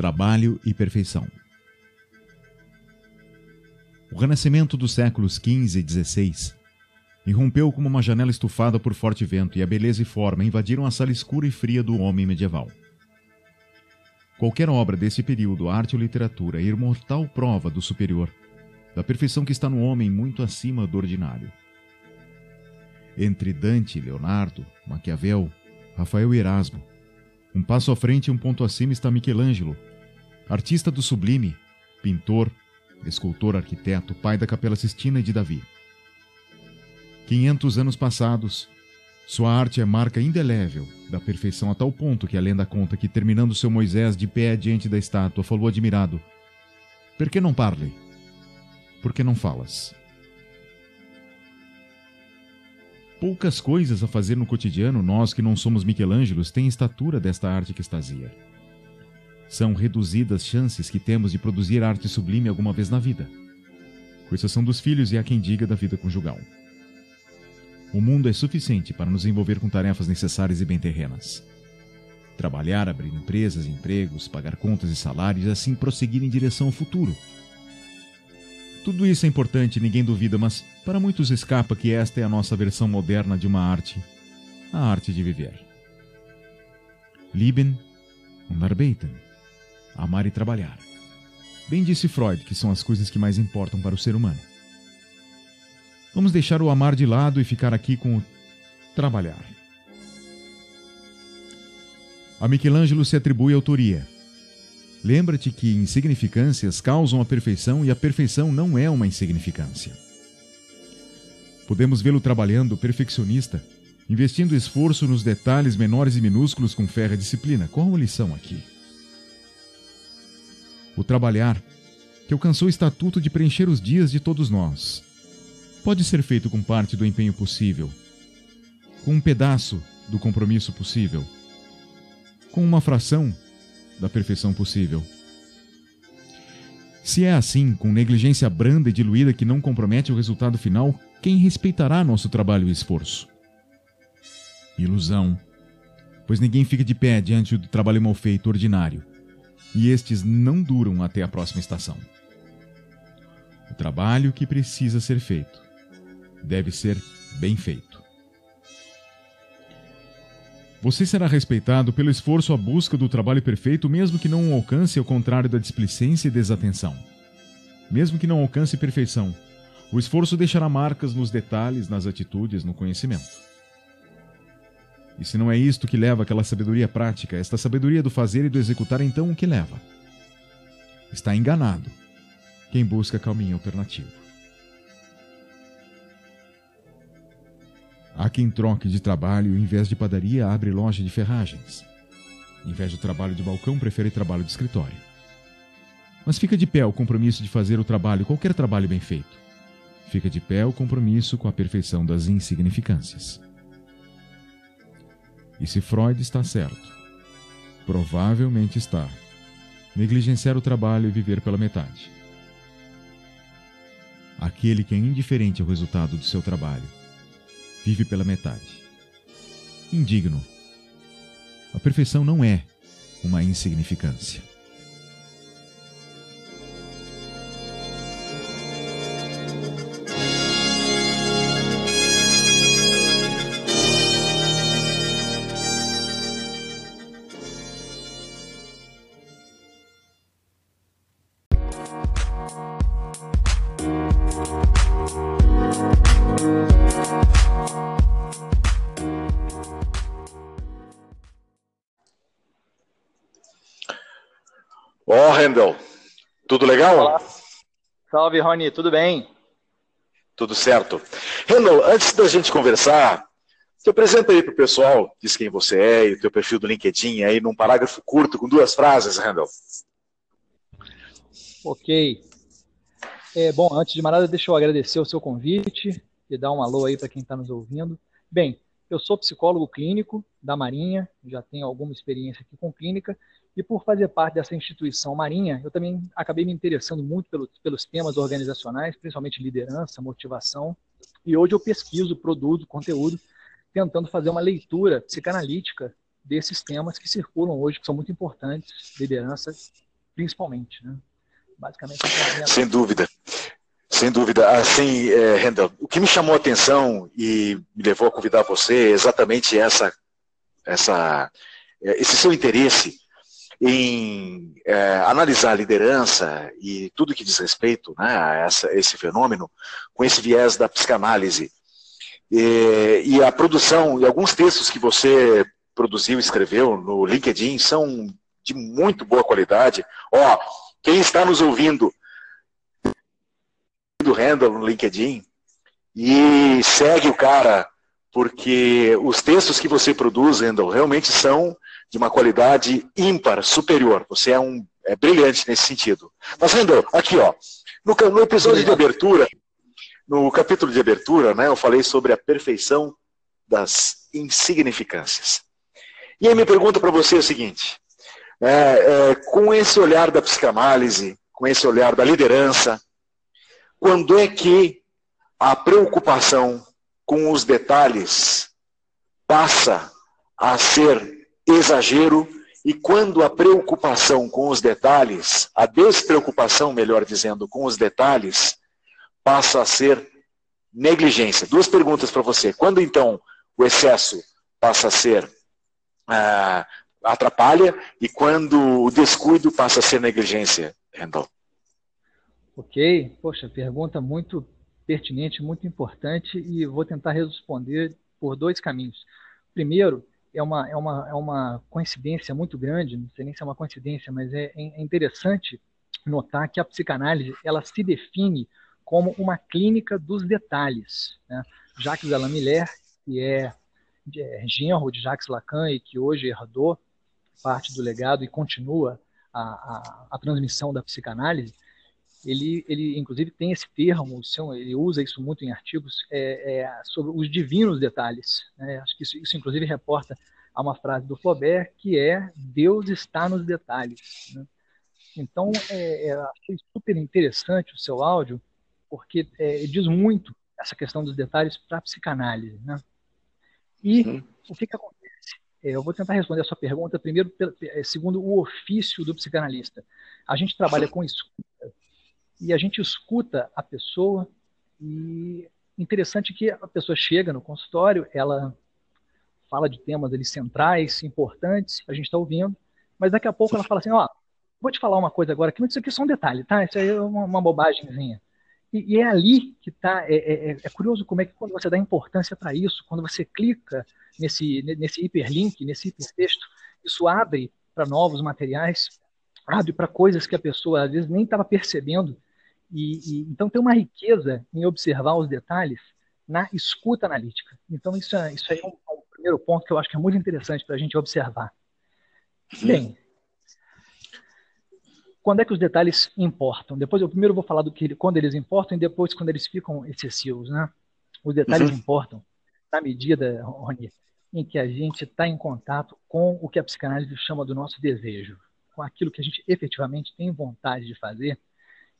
Trabalho e perfeição. O renascimento dos séculos XV e XVI irrompeu como uma janela estufada por forte vento e a beleza e forma invadiram a sala escura e fria do homem medieval. Qualquer obra desse período, arte ou literatura, é imortal prova do superior, da perfeição que está no homem muito acima do ordinário. Entre Dante, Leonardo, Maquiavel, Rafael e Erasmo, um passo à frente e um ponto acima está Michelangelo, artista do sublime, pintor, escultor, arquiteto, pai da Capela Sistina e de Davi. 500 anos passados, sua arte é marca indelével da perfeição a tal ponto que a lenda conta que, terminando seu Moisés de pé diante da estátua, falou admirado: Per que não parle? Por que não falas? Poucas coisas a fazer no cotidiano, nós que não somos Michelangelos, têm estatura desta arte que extasia. São reduzidas chances que temos de produzir arte sublime alguma vez na vida, com exceção dos filhos e há quem diga da vida conjugal. O mundo é suficiente para nos envolver com tarefas necessárias e bem terrenas. Trabalhar, abrir empresas e empregos, pagar contas e salários e assim prosseguir em direção ao futuro. Tudo isso é importante, ninguém duvida, mas para muitos escapa que esta é a nossa versão moderna de uma arte, a arte de viver. Lieben und arbeiten. Amar e trabalhar. Bem disse Freud que são as coisas que mais importam para o ser humano. Vamos deixar o amar de lado e ficar aqui com o trabalhar. A Michelangelo se atribui autoria. Lembra-te que insignificâncias causam a perfeição e a perfeição não é uma insignificância. Podemos vê-lo trabalhando perfeccionista, investindo esforço nos detalhes menores e minúsculos com férrea disciplina. Qual a lição aqui? O trabalhar, que alcançou o estatuto de preencher os dias de todos nós, pode ser feito com parte do empenho possível, com um pedaço do compromisso possível, com uma fração da perfeição possível. Se é assim, com negligência branda e diluída que não compromete o resultado final, quem respeitará nosso trabalho e esforço? Ilusão, pois ninguém fica de pé diante do trabalho mal feito ordinário, e estes não duram até a próxima estação. O trabalho que precisa ser feito deve ser bem feito. Você será respeitado pelo esforço à busca do trabalho perfeito, mesmo que não o alcance ao contrário da displicência e desatenção. Mesmo que não alcance perfeição, o esforço deixará marcas nos detalhes, nas atitudes, no conhecimento. E se não é isto que leva àquela sabedoria prática, esta sabedoria do fazer e do executar, então o que leva? Está enganado quem busca caminho alternativo. Há quem troque de trabalho e, em vez de padaria, abre loja de ferragens. Em vez do trabalho de balcão, prefere trabalho de escritório. Mas fica de pé o compromisso de fazer o trabalho, qualquer trabalho bem feito. Fica de pé o compromisso com a perfeição das insignificâncias. E se Freud está certo, provavelmente está, negligenciar o trabalho e viver pela metade. Aquele que é indiferente ao resultado do seu trabalho vive pela metade. Indigno. A perfeição não é uma insignificância. Rendel. Tudo legal? Olá. Salve, Rony, tudo bem? Tudo certo. Rendel, antes da gente conversar, se apresenta aí para o pessoal, diz quem você é e o teu perfil do LinkedIn aí num parágrafo curto, com duas frases, Rendel. Ok. É, bom, antes de mais nada, deixa eu agradecer o seu convite e dar um alô aí para quem está nos ouvindo. Bem, eu sou psicólogo clínico da Marinha, já tenho alguma experiência aqui com clínica e por fazer parte dessa instituição marinha, eu também acabei me interessando muito pelo, pelos temas organizacionais, principalmente liderança, motivação. E hoje eu pesquiso, produzo conteúdo, tentando fazer uma leitura psicanalítica desses temas que circulam hoje, que são muito importantes, liderança principalmente. Né? Basicamente. É Sem dúvida. Sem dúvida. Assim, é, Rendel, o que me chamou a atenção e me levou a convidar você é exatamente essa, essa, é, esse seu interesse em é, analisar a liderança e tudo que diz respeito né, a essa, esse fenômeno com esse viés da psicanálise. E, e a produção, e alguns textos que você produziu e escreveu no LinkedIn são de muito boa qualidade. Ó, quem está nos ouvindo do Randall no LinkedIn e segue o cara, porque os textos que você produz, Randall, realmente são de uma qualidade ímpar, superior. Você é um é brilhante nesse sentido. Mas, Randall, aqui, ó, no, no episódio de abertura, no capítulo de abertura, né, eu falei sobre a perfeição das insignificâncias. E aí minha pergunta para você o seguinte: é, é, com esse olhar da psicanálise, com esse olhar da liderança, quando é que a preocupação com os detalhes passa a ser exagero e quando a preocupação com os detalhes, a despreocupação, melhor dizendo, com os detalhes, passa a ser negligência. Duas perguntas para você. Quando então o excesso passa a ser ah, atrapalha e quando o descuido passa a ser negligência, Randall? Ok, poxa, pergunta muito pertinente, muito importante e vou tentar responder por dois caminhos. Primeiro, é uma, é uma, é uma coincidência muito grande, não sei nem se é uma coincidência, mas é, é interessante notar que a psicanálise ela se define como uma clínica dos detalhes. Né? Jacques Alain Miller, que é, é genro de Jacques Lacan e que hoje herdou parte do legado e continua a, a, a transmissão da psicanálise, ele, ele inclusive tem esse termo, ele usa isso muito em artigos, é, é, sobre os divinos detalhes. Né? Acho que isso, isso, inclusive, reporta a uma frase do Flaubert, que é Deus está nos detalhes. Né? Então, é, é, achei super interessante o seu áudio, porque é, diz muito essa questão dos detalhes para a psicanálise. Né? E uhum. o que, que acontece? É, eu vou tentar responder a sua pergunta primeiro, é, segundo o ofício do psicanalista. A gente trabalha com escuta e a gente escuta a pessoa e interessante que a pessoa chega no consultório, ela fala de temas ali centrais, importantes, a gente está ouvindo, mas daqui a pouco ela fala assim, ó, vou te falar uma coisa agora, que isso aqui é só um detalhe, tá? Isso aí é uma, uma bobagemzinha. E, e, é ali que está, é, é, é, curioso como é que quando você dá importância para isso, quando você clica nesse, nesse hiperlink, nesse hipertexto, isso abre para novos materiais, abre para coisas que a pessoa às vezes nem estava percebendo, e, e, então tem uma riqueza em observar os detalhes na escuta analítica. Então isso, é, isso aí é um, é um primeiro ponto que eu acho que é muito interessante para a gente observar. Bem, quando é que os detalhes importam? Depois eu primeiro vou falar do que quando eles importam e depois quando eles ficam excessivos, né? Os detalhes uhum. importam na medida, Rony, em que a gente está em contato com o que a psicanálise chama do nosso desejo, com aquilo que a gente efetivamente tem vontade de fazer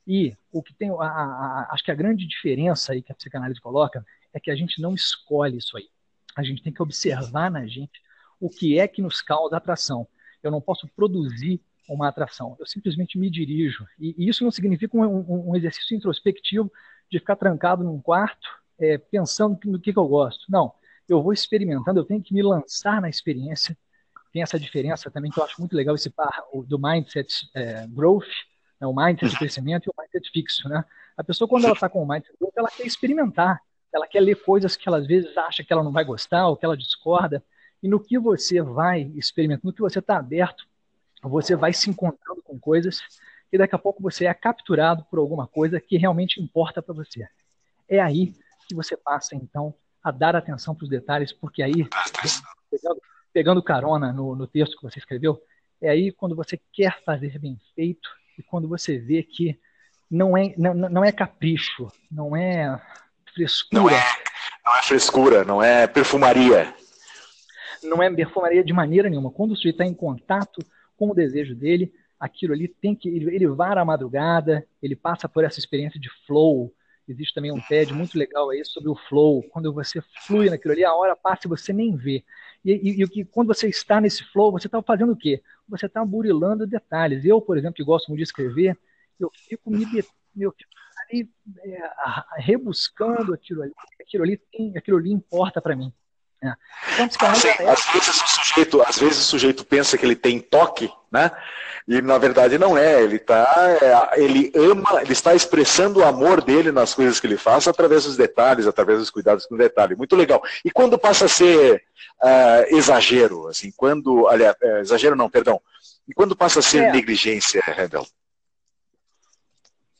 e o que tem, a, a, acho que a grande diferença aí que a psicanálise coloca é que a gente não escolhe isso aí. A gente tem que observar na gente o que é que nos causa atração. Eu não posso produzir uma atração, eu simplesmente me dirijo. E, e isso não significa um, um, um, exercício introspectivo de ficar trancado num quarto é, pensando no que, que eu gosto. Não, eu vou experimentando, eu tenho que me lançar na experiência. Tem essa diferença também que eu acho muito legal, esse par do mindset é, growth, né, o mindset de crescimento e o mindset fixo. Né? A pessoa, quando ela está com o mindset growth, ela quer experimentar, ela quer ler coisas que ela às vezes acha que ela não vai gostar ou que ela discorda. E no que você vai experimentando, no que você está aberto, você vai se encontrando com coisas e daqui a pouco você é capturado por alguma coisa que realmente importa para você. É aí que você passa, então, a dar atenção para os detalhes, porque aí, pegando, pegando carona no, no texto que você escreveu, é aí quando você quer fazer bem feito e quando você vê que não é, não, não é capricho, não é frescura. Não é, não é frescura, não é perfumaria. Não é perfumaria de maneira nenhuma. Quando o sujeito está em contato com o desejo dele, aquilo ali tem que. Ele, ele vara a madrugada, ele passa por essa experiência de flow, Existe também um TED muito legal aí sobre o flow, quando você flui naquilo ali, a hora passa e você nem vê. E, e, e quando você está nesse flow, você está fazendo o quê? Você está burilando detalhes. Eu, por exemplo, que gosto muito de escrever, eu fico me eu fico ali é, rebuscando aquilo ali, aquilo ali, aquilo ali importa para mim. É. Então, Sim, é... o sujeito, às vezes o sujeito pensa que ele tem toque, né? E na verdade não é. Ele tá, é, ele ama, ele está expressando o amor dele nas coisas que ele faz através dos detalhes, através dos cuidados com o detalhe. Muito legal. E quando passa a ser uh, exagero, assim, quando, aliás, é, exagero não, perdão. E quando passa a ser é. negligência, Rebel?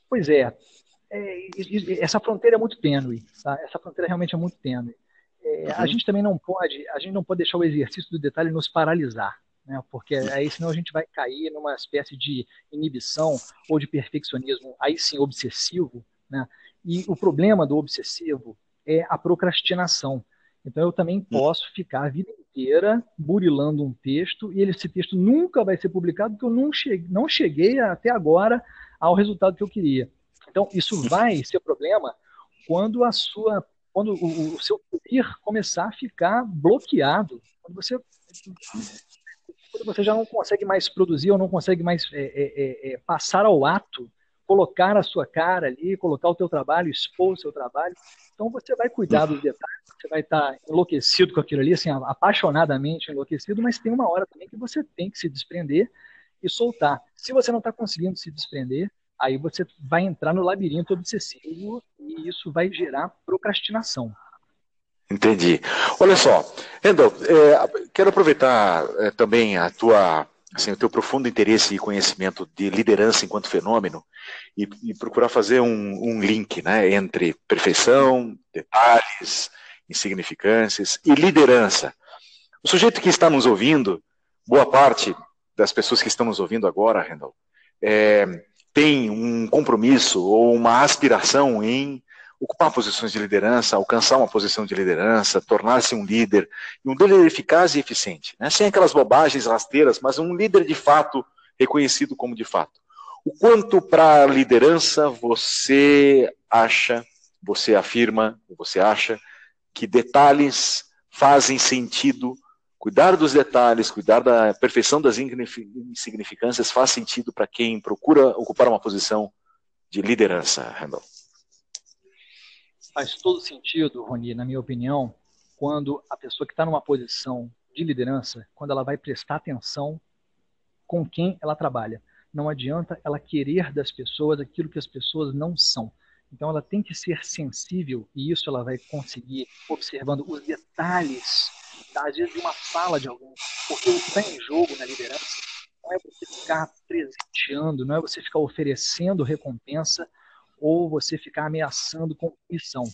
Pois é. essa fronteira é muito tênue, tá? Essa fronteira realmente é muito tênue. É, uhum. A gente também não pode, a gente não pode deixar o exercício do detalhe nos paralisar, né? Porque aí senão a gente vai cair numa espécie de inibição ou de perfeccionismo, aí sim obsessivo, né? E o problema do obsessivo é a procrastinação. Então eu também hum. posso ficar a vida inteira burilando um texto e esse texto nunca vai ser publicado porque eu não cheguei, não cheguei até agora ao resultado que eu queria. Então isso vai ser problema quando a sua quando o, o seu poder começar a ficar bloqueado, quando você quando você já não consegue mais produzir ou não consegue mais é, é, é, é, passar ao ato, colocar a sua cara ali, colocar o teu trabalho, expor o seu trabalho, então você vai cuidar dos detalhes, você vai estar enlouquecido com aquilo ali, assim, apaixonadamente enlouquecido, mas tem uma hora também que você tem que se desprender e soltar. Se você não está conseguindo se desprender, aí você vai entrar no labirinto obsessivo e isso vai gerar procrastinação. Entendi. Olha só, Randall, é, quero aproveitar é, também a tua, assim, o teu profundo interesse e conhecimento de liderança enquanto fenômeno e, e procurar fazer um, um, link né, entre perfeição, detalhes, insignificâncias e liderança. O sujeito que está nos ouvindo, boa parte das pessoas que estão nos ouvindo agora, Randall, é, tem um compromisso ou uma aspiração em ocupar posições de liderança, alcançar uma posição de liderança, tornar-se um líder, e um líder eficaz e eficiente, né? sem aquelas bobagens rasteiras, mas um líder de fato reconhecido como de fato. O quanto para a liderança você acha, você afirma, você acha que detalhes fazem sentido Cuidar dos detalhes, cuidar da perfeição das insignificâncias faz sentido para quem procura ocupar uma posição de liderança, Randall. Faz todo sentido, Roni, na minha opinião, quando a pessoa que está numa posição de liderança, quando ela vai prestar atenção com quem ela trabalha. Não adianta ela querer das pessoas aquilo que as pessoas não são. Então ela tem que ser sensível e isso ela vai conseguir observando os detalhes às vezes, de uma fala de alguém. Porque o que está em jogo na liderança não é você ficar presenteando, não é você ficar oferecendo recompensa ou você ficar ameaçando com missão.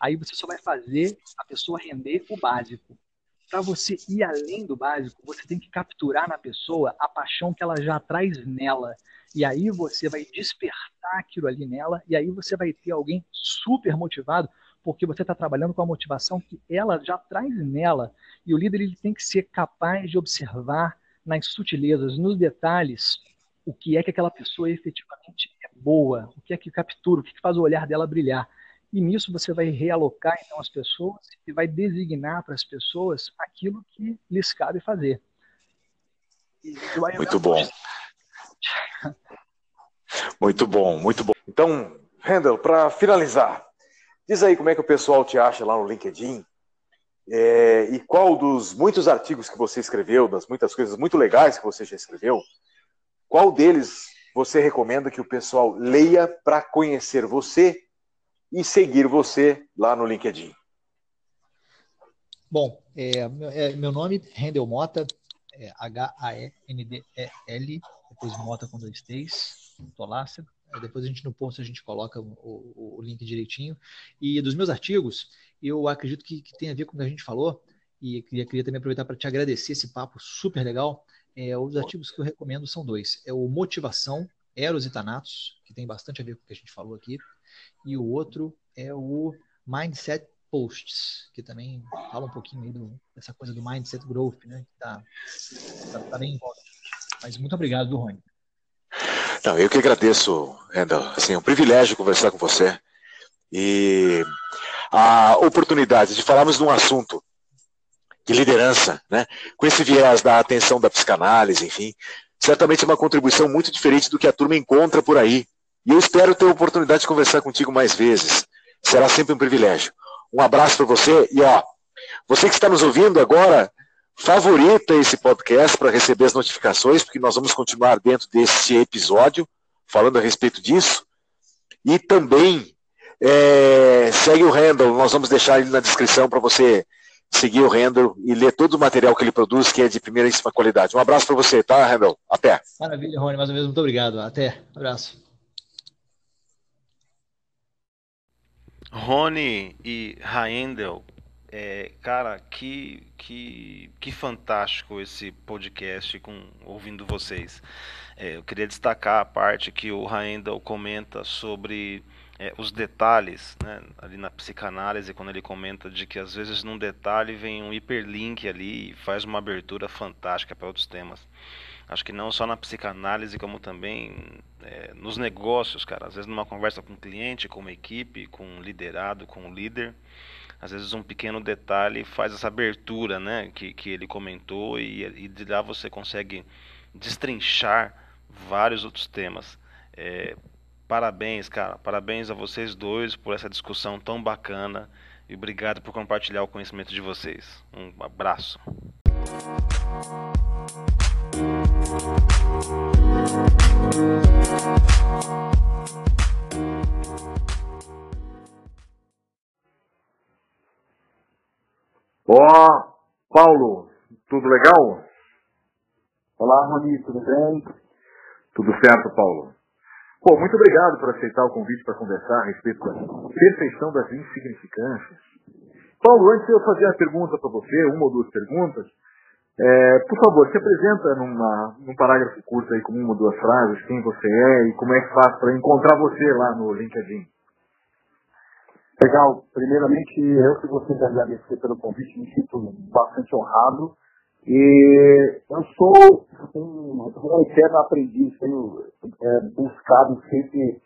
Aí você só vai fazer a pessoa render o básico. Para você ir além do básico, você tem que capturar na pessoa a paixão que ela já traz nela. E aí você vai despertar aquilo ali nela, e aí você vai ter alguém super motivado porque você está trabalhando com a motivação que ela já traz nela. E o líder ele tem que ser capaz de observar nas sutilezas, nos detalhes, o que é que aquela pessoa efetivamente é boa, o que é que captura, o que, faz o olhar dela brilhar. E nisso você vai realocar então as pessoas e vai designar para as pessoas aquilo que lhes cabe fazer. Muito bom. Muito bom, muito bom. Então, Randall, para finalizar, Diz aí como é que o pessoal te acha lá no LinkedIn. É, e qual dos muitos artigos que você escreveu, das muitas coisas muito legais que você já escreveu, qual deles você recomenda que o pessoal leia para conhecer você e seguir você lá no LinkedIn? Bom, é, é, meu nome é Rendel Mota, H-A-E-N-D-E-L, depois Mota com dois T's, lá, depois a gente no post a gente coloca o, o, link direitinho. E dos meus artigos, eu acredito que, que tem a ver com o que a gente falou, e queria, queria também aproveitar para te agradecer esse papo super legal. É, os artigos que eu recomendo são dois. É o Motivação, Eros e Thanatos, que tem bastante a ver com o que a gente falou aqui. E o outro é o Mindset Posts, que também fala um pouquinho aí do, dessa coisa do Mindset Growth, né? Que tá, tá, tá bem em volta. Mas muito obrigado, Rony. Não, eu que agradeço, Randall. Assim, é um privilégio conversar com você. e a oportunidade de falarmos de um assunto de liderança, né? com esse viés da atenção da psicanálise, enfim, certamente é uma contribuição muito diferente do que a turma encontra por aí. E eu espero ter a oportunidade de conversar contigo mais vezes. Será sempre um privilégio. Um abraço para você e ó, você que está nos ouvindo agora, favorita esse podcast para receber as notificações, porque nós vamos continuar dentro desse episódio falando a respeito disso. E também é, segue o Randall, nós vamos deixar ele na descrição para você seguir o Randall e ler todo o material que ele produz, que é de primeiríssima qualidade. Um abraço para você, tá, Randall? Até. Maravilha, Rony, mais uma vez, muito obrigado. Até. Abraço. Rony e Raendel, é, cara, que, que, que fantástico esse podcast com ouvindo vocês. É, eu queria destacar a parte que o Raendel comenta sobre é, os detalhes, né, ali na psicanálise, quando ele comenta de que às vezes num detalhe vem um hiperlink ali e faz uma abertura fantástica para outros temas. Acho que não só na psicanálise, como também é, nos negócios, cara. Às vezes numa conversa com um cliente, com uma equipe, com um liderado, com um líder, às vezes um pequeno detalhe faz essa abertura, né, que, que ele comentou e, e de lá você consegue destrinchar vários outros temas. É, Parabéns, cara. Parabéns a vocês dois por essa discussão tão bacana e obrigado por compartilhar o conhecimento de vocês. Um abraço. Ó, oh, Paulo, tudo legal? Olá, Rony, tudo bem? Tudo certo, Paulo. Pô, muito obrigado por aceitar o convite para conversar a respeito da perfeição das insignificâncias. Paulo, antes de eu fazer a pergunta para você, uma ou duas perguntas, é, por favor, se apresenta numa, num parágrafo curto aí com uma ou duas frases, quem você é e como é que faz para encontrar você lá no LinkedIn. Legal. Primeiramente, eu que gostaria de agradecer pelo convite, me sinto bastante honrado e eu sou um, um eterno aprendiz, tenho é, buscado sempre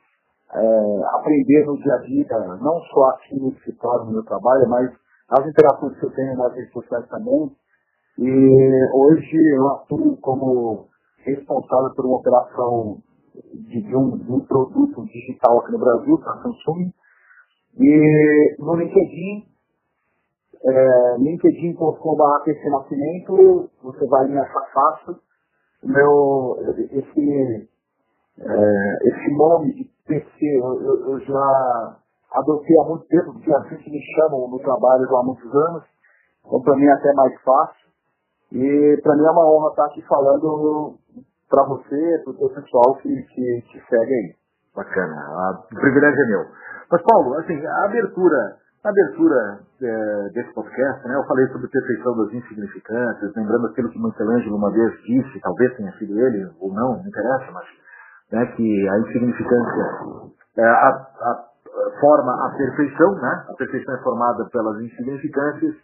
é, aprender no dia a dia, não só aqui no escritório, no meu trabalho, mas as interações que eu tenho nas redes sociais também. E hoje eu atuo como responsável por uma operação de, de, um, de um, produto digital aqui no Brasil, para a Samsung. E no LinkedIn é, linkedin.com.br Nascimento, você vai me achar fácil. Meu, esse, é, esse nome de PC eu, eu, já adotei há muito tempo, porque assim que me chamam no trabalho há muitos anos. Então para mim é até mais fácil. E para mim é uma honra estar aqui falando para você, para o pessoal que, que, que segue aí. Bacana, o privilégio é meu. Mas Paulo, assim, a abertura na abertura é, desse podcast, né, eu falei sobre a perfeição das insignificâncias, lembrando aquilo que Michelangelo uma vez disse, talvez tenha sido ele ou não, não interessa, mas né, que a insignificância é, a, a, forma a perfeição, né? a perfeição é formada pelas insignificâncias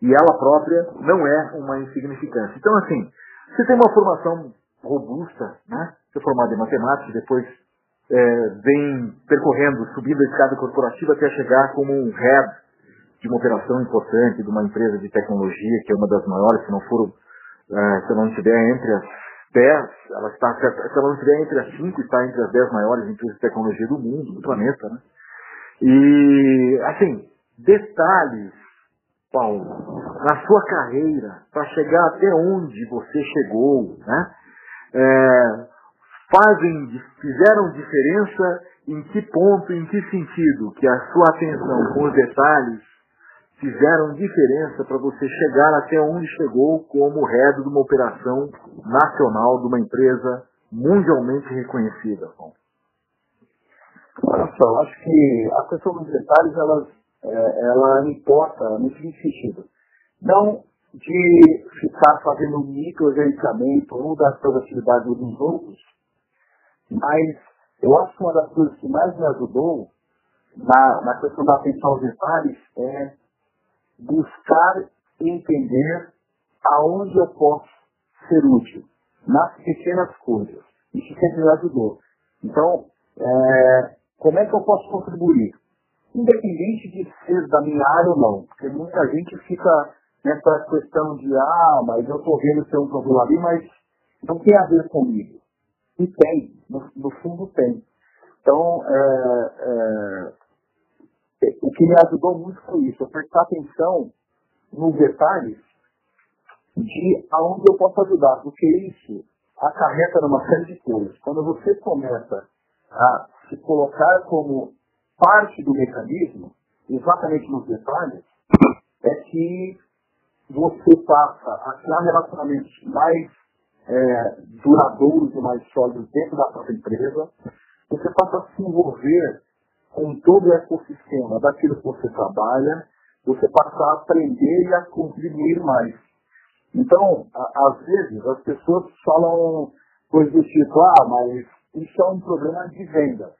e ela própria não é uma insignificância. Então, assim, você tem uma formação robusta, né? Você é formado em matemática, depois é, vem percorrendo, subindo a escada corporativa até chegar como um head de uma operação importante de uma empresa de tecnologia, que é uma das maiores, se não for, é, se não estiver entre as 10, ela está, se ela não estiver entre as 5, está entre as 10 maiores empresas de tecnologia do mundo, do planeta, né? E, assim, detalhes, Paulo, na sua carreira, para chegar até onde você chegou, né? É, fazem, fizeram diferença em que ponto, em que sentido que a sua atenção com os detalhes fizeram diferença para você chegar até onde chegou como head de uma operação nacional de uma empresa mundialmente reconhecida? Olha só, acho que a questão dos detalhes ela, é, ela importa no seguinte sentido. Não de ficar fazendo microgerenciamento ou das produtividades dos outros, mas eu acho que uma das coisas que mais me ajudou na, na questão da atenção aos detalhes é buscar entender aonde eu posso ser útil, nas pequenas coisas. Isso sempre me ajudou. Então, é, como é que eu posso contribuir? independente de ser da minha área ou não, porque muita gente fica nessa questão de, ah, mas eu estou vendo ter um problema ali, mas não tem a ver comigo. E tem, no, no fundo tem. Então, é, é, o que me ajudou muito foi isso, eu prestar atenção nos detalhes de aonde eu posso ajudar, porque isso acarreta numa série de coisas. Quando você começa a se colocar como parte do mecanismo, exatamente nos detalhes, é que você passa a criar relacionamentos mais é, duradouros e mais sólidos dentro da própria empresa, você passa a se envolver com todo o ecossistema daquilo que você trabalha, você passa a aprender e a contribuir mais. Então, a, às vezes, as pessoas falam coisas do tipo, ah, mas isso é um problema de venda.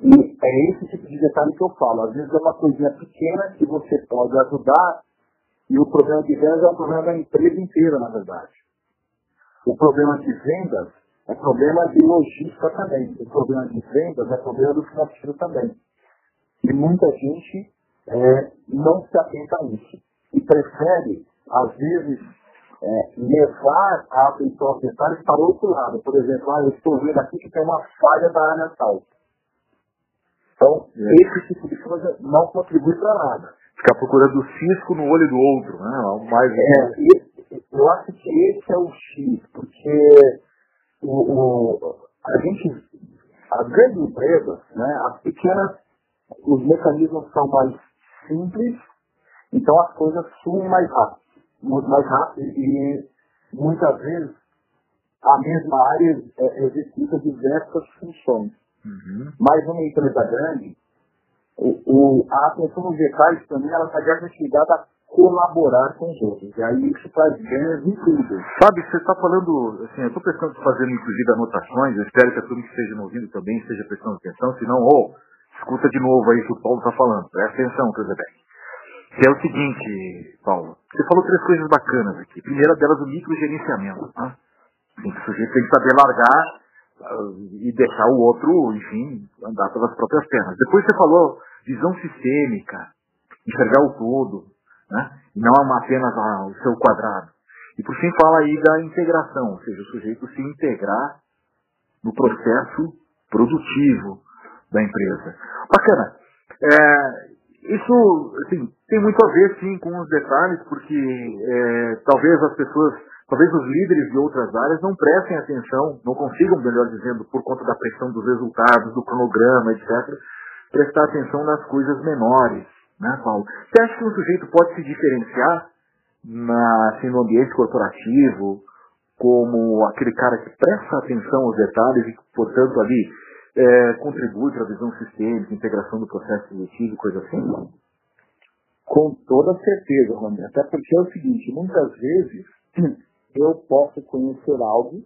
E é esse tipo de detalhe que eu falo. Às vezes é uma coisinha pequena que você pode ajudar e o problema de vendas é um problema da empresa inteira, na verdade. O problema de vendas é problema de logística também. O problema de vendas é problema do financeiro também. E muita gente é, não se atenta a isso. E prefere, às vezes, é, levar a atenção aos detalhes para o outro lado. Por exemplo, ah, eu estou vendo aqui que tem uma falha da área tal. Então, é. esse tipo de coisa não contribui para nada. Ficar procurando o cisco no olho do outro, né? Algo mais. É, eu acho que esse é o X, porque o, o, a gente, as grandes empresas, né, as pequenas, os mecanismos são mais simples, então as coisas fluem mais rápido, muito mais rápido e muitas vezes a mesma área é, executa diversas funções. Uhum. Mas uma empresa grande, o, o, a atenção nos detalhes também ela está diretamente ligada a colaborar com os outros. E aí isso traz ganhos tudo. Sabe, você está falando, assim, eu estou pensando em fazer inclusive anotações, eu espero que a turma que esteja ouvindo também esteja prestando atenção, senão, ou, oh, escuta de novo aí o que o Paulo está falando, presta atenção, Cruzebeck. Que é o seguinte, Paulo, você falou três coisas bacanas aqui. primeira delas, o microgerenciamento. Né? O sujeito tem que saber largar e deixar o outro, enfim, andar pelas próprias pernas. Depois você falou visão sistêmica, enxergar o todo, né? e não apenas o seu quadrado. E por fim fala aí da integração, ou seja, o sujeito se integrar no processo produtivo da empresa. Bacana. É, isso assim, tem muito a ver sim com os detalhes, porque é, talvez as pessoas Talvez os líderes de outras áreas não prestem atenção, não consigam, melhor dizendo, por conta da pressão dos resultados, do cronograma, etc., prestar atenção nas coisas menores, né, Paulo? Você acha que um sujeito pode se diferenciar na, assim, no ambiente corporativo como aquele cara que presta atenção aos detalhes e, portanto, ali é, contribui para a visão sistêmica, integração do processo seletivo, coisa assim? Com toda certeza, Romero. Até porque é o seguinte, muitas vezes eu posso conhecer algo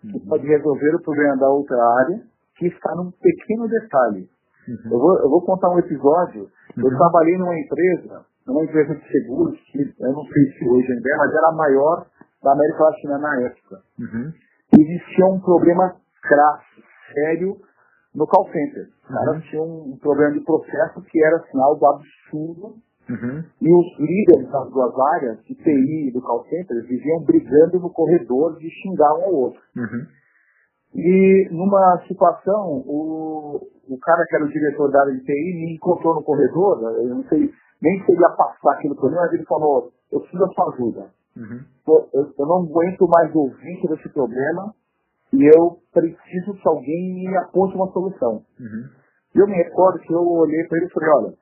que uhum. pode resolver o problema da outra área que está num pequeno detalhe. Uhum. Eu, vou, eu vou contar um episódio. Uhum. Eu trabalhei numa empresa, numa empresa de seguros, que eu não sei se hoje ainda é, mas era a maior da América Latina na época. Uhum. Existia um problema crasso, sério, no call center. Os caras uhum. tinham um problema de processo que era assim, algo absurdo Uhum. E os líderes das duas áreas, de TI e do call center, viviam brigando no corredor de xingar um ao outro. Uhum. E numa situação, o, o cara que era o diretor da área de TI me encontrou no corredor, eu não sei nem se ele ia passar aquilo por mim, mas ele falou, eu preciso da sua ajuda. Uhum. Eu, eu, não aguento mais ouvir sobre esse problema e eu preciso que alguém me aponte uma solução. Uhum. Eu me recordo que eu olhei para ele e falei, olha,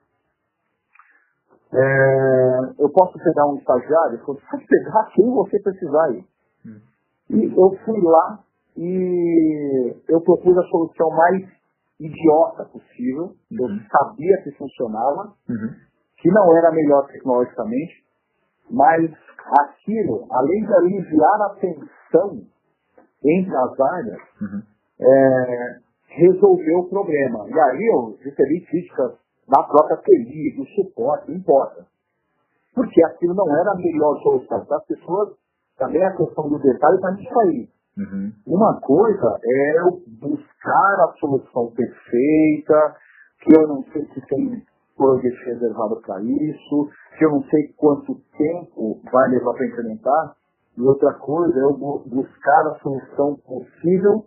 é, eu posso pegar um estagiário? Eu falei, pode pegar quem você precisar aí. Hum. E eu fui lá e eu propus a solução mais idiota possível. Uhum. Eu sabia que funcionava, uhum. que não era melhor tecnologicamente, mas aquilo, além de aliviar a tensão entre as áreas, uhum. é, resolveu o problema. E aí eu recebi críticas da própria TI, do suporte, não importa. Porque aquilo não era a melhor solução. Para as pessoas, também a questão do detalhe está nisso aí. Uhum. Uma coisa é eu buscar a solução perfeita, que eu não sei se tem projeto reservado para isso, que eu não sei quanto tempo vai levar para implementar. E outra coisa é eu buscar a solução possível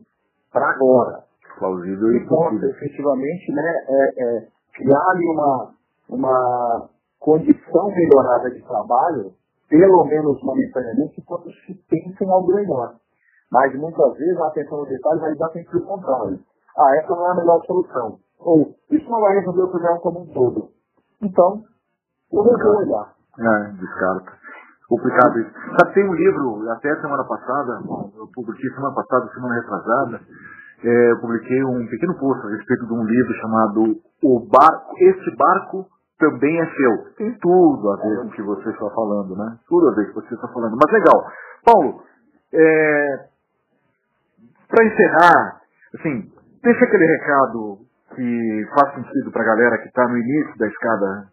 para agora. Plausível e possível. efetivamente, né, é, é, criar ali uma, uma condição melhorada de trabalho, pelo menos momentaneamente, quando se pensa em algo melhor. Mas muitas vezes a atenção no detalhe vai dar sempre o contrário. Ah, essa não é a melhor solução. Ou isso não vai resolver o problema como um todo. Então, eu olhar. É, descarta. Complicado isso. Sabe, tem um livro, até semana passada, eu publiquei semana passada, semana retrasada, é, eu publiquei um pequeno post a respeito de um livro chamado O Barco, Este Barco Também é Seu. Tem tudo a ver com o que você está falando, né? Tudo a ver com o que você está falando. Mas legal. Paulo, é, para encerrar, assim, deixa aquele recado que faz sentido para a galera que está no início da escada,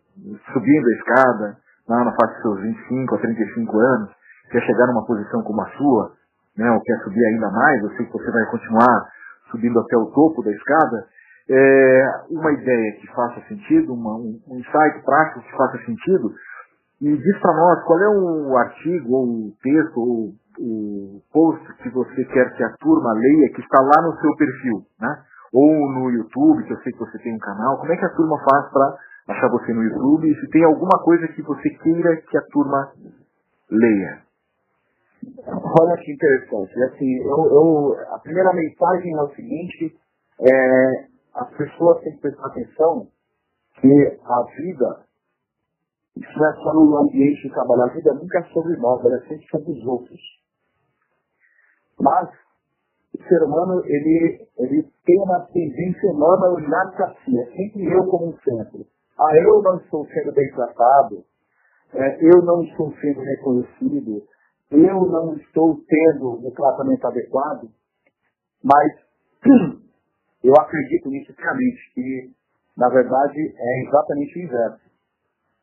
subindo a escada, na fase dos seus 25 a 35 anos, quer chegar numa posição como a sua, né, ou quer subir ainda mais, eu sei que você vai continuar subindo até o topo da escada, é uma ideia que faça sentido, uma, um, um insight prático que faça sentido, e diz para nós qual é o artigo, ou o texto, ou o post que você quer que a turma leia, que está lá no seu perfil, né? Ou no YouTube, que eu sei que você tem um canal. Como é que a turma faz para achar você no YouTube? E se tem alguma coisa que você queira que a turma leia? Olha que interessante. Assim, eu, eu, a primeira mensagem é o seguinte, é, as pessoas têm que prestar atenção que a vida, isso não é só no ambiente de trabalho, a vida nunca é sobre nós, ela é sempre sobre os outros. Mas o ser humano ele, ele tem uma tendência enorme a olhar para si, é sempre eu como um centro. Ah, eu não estou sendo bem tratado, é, eu não estou sendo reconhecido, eu não estou tendo o tratamento adequado, mas eu acredito nisso claramente, que na verdade é exatamente o inverso.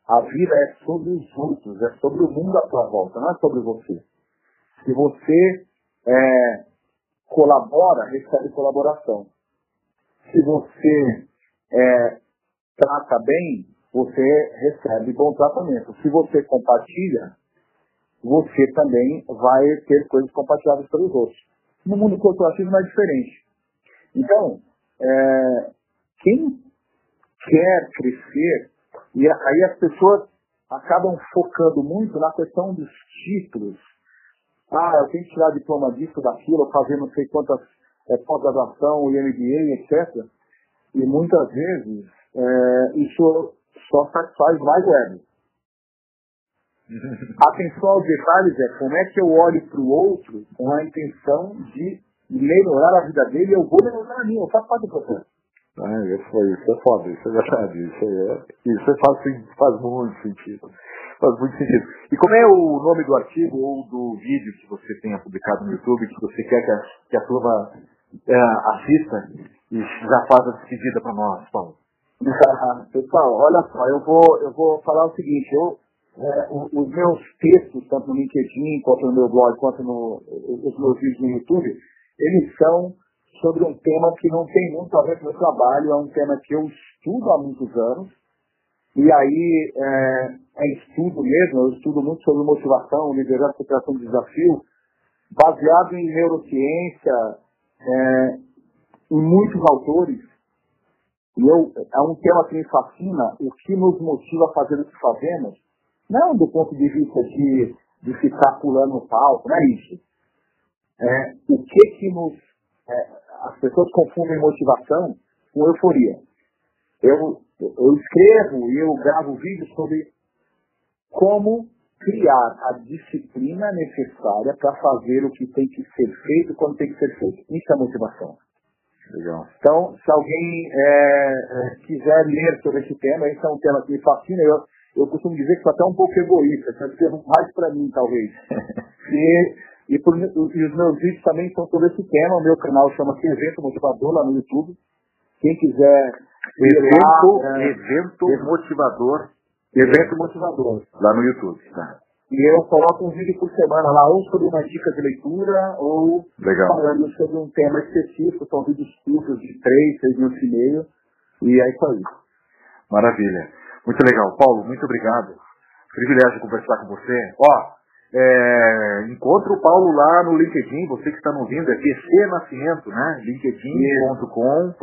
A vida é sobre os outros, é sobre o mundo à sua volta, não é sobre você. Se você é, colabora, recebe colaboração. Se você é, trata bem, você recebe bom tratamento. Se você compartilha, você também vai ter coisas compartilhadas pelos outros. No mundo corporativo não é diferente. Então, é, quem quer crescer, e aí as pessoas acabam focando muito na questão dos títulos, ah, eu tenho que tirar diploma disso, daquilo, fazer não sei quantas é, pós-graduação, MBA, etc. E muitas vezes é, isso só satisfaz mais o ego. Atenção aos detalhes é como é que eu olho para o outro com a intenção de melhorar a vida dele e eu vou melhorar a minha, eu faço parte do processo. Ah, isso, isso é foda, isso é verdade, isso, é, isso é faz, faz muito sentido faz muito sentido. E como é o nome do artigo ou do vídeo que você tenha publicado no YouTube, que você quer que a, que a turma é, assista e já faz a despedida para nós, Paulo? Pessoal, olha só, eu vou, eu vou falar o seguinte, eu, é, os meus textos, tanto no LinkedIn, quanto no meu blog, quanto no, os meus vídeos no YouTube, eles são sobre um tema que não tem muito a ver com o meu trabalho, é um tema que eu estudo há muitos anos, e aí, é, é estudo mesmo, eu estudo muito sobre motivação, liderança, superação de desafio, baseado em neurociência, é, em muitos autores. E eu, é um tema que me fascina, o que nos motiva a fazer o que fazemos, não do ponto de vista de, de ficar pulando no palco, não é isso. É, o que que nos... É, as pessoas confundem motivação com euforia. Eu, eu escrevo e eu gravo vídeos sobre como criar a disciplina necessária para fazer o que tem que ser feito quando tem que ser feito. Isso é motivação. Legal. Então, se alguém é, é, quiser ler sobre esse tema, esse é um tema que me fascina. Eu, eu costumo dizer que sou até um pouco egoísta, eu escrevo mais para mim, talvez. e, e, por, e, os meus vídeos também são sobre esse tema. O meu canal chama-se Evento Motivador lá no YouTube. Quem quiser Evento, lá, é, evento motivador. Evento motivador. Lá no YouTube, tá. E eu coloco um vídeo por semana lá, ou sobre uma dica de leitura, ou Legal. falando sobre um tema específico. São vídeos curtos de 3, 6 minutos e meio. E é isso aí. Maravilha. Muito legal. Paulo, muito obrigado. Privilégio conversar com você. Ó, é, encontre o Paulo lá no LinkedIn, você que está nos ouvindo, é PC Nascimento, né? linkedin.com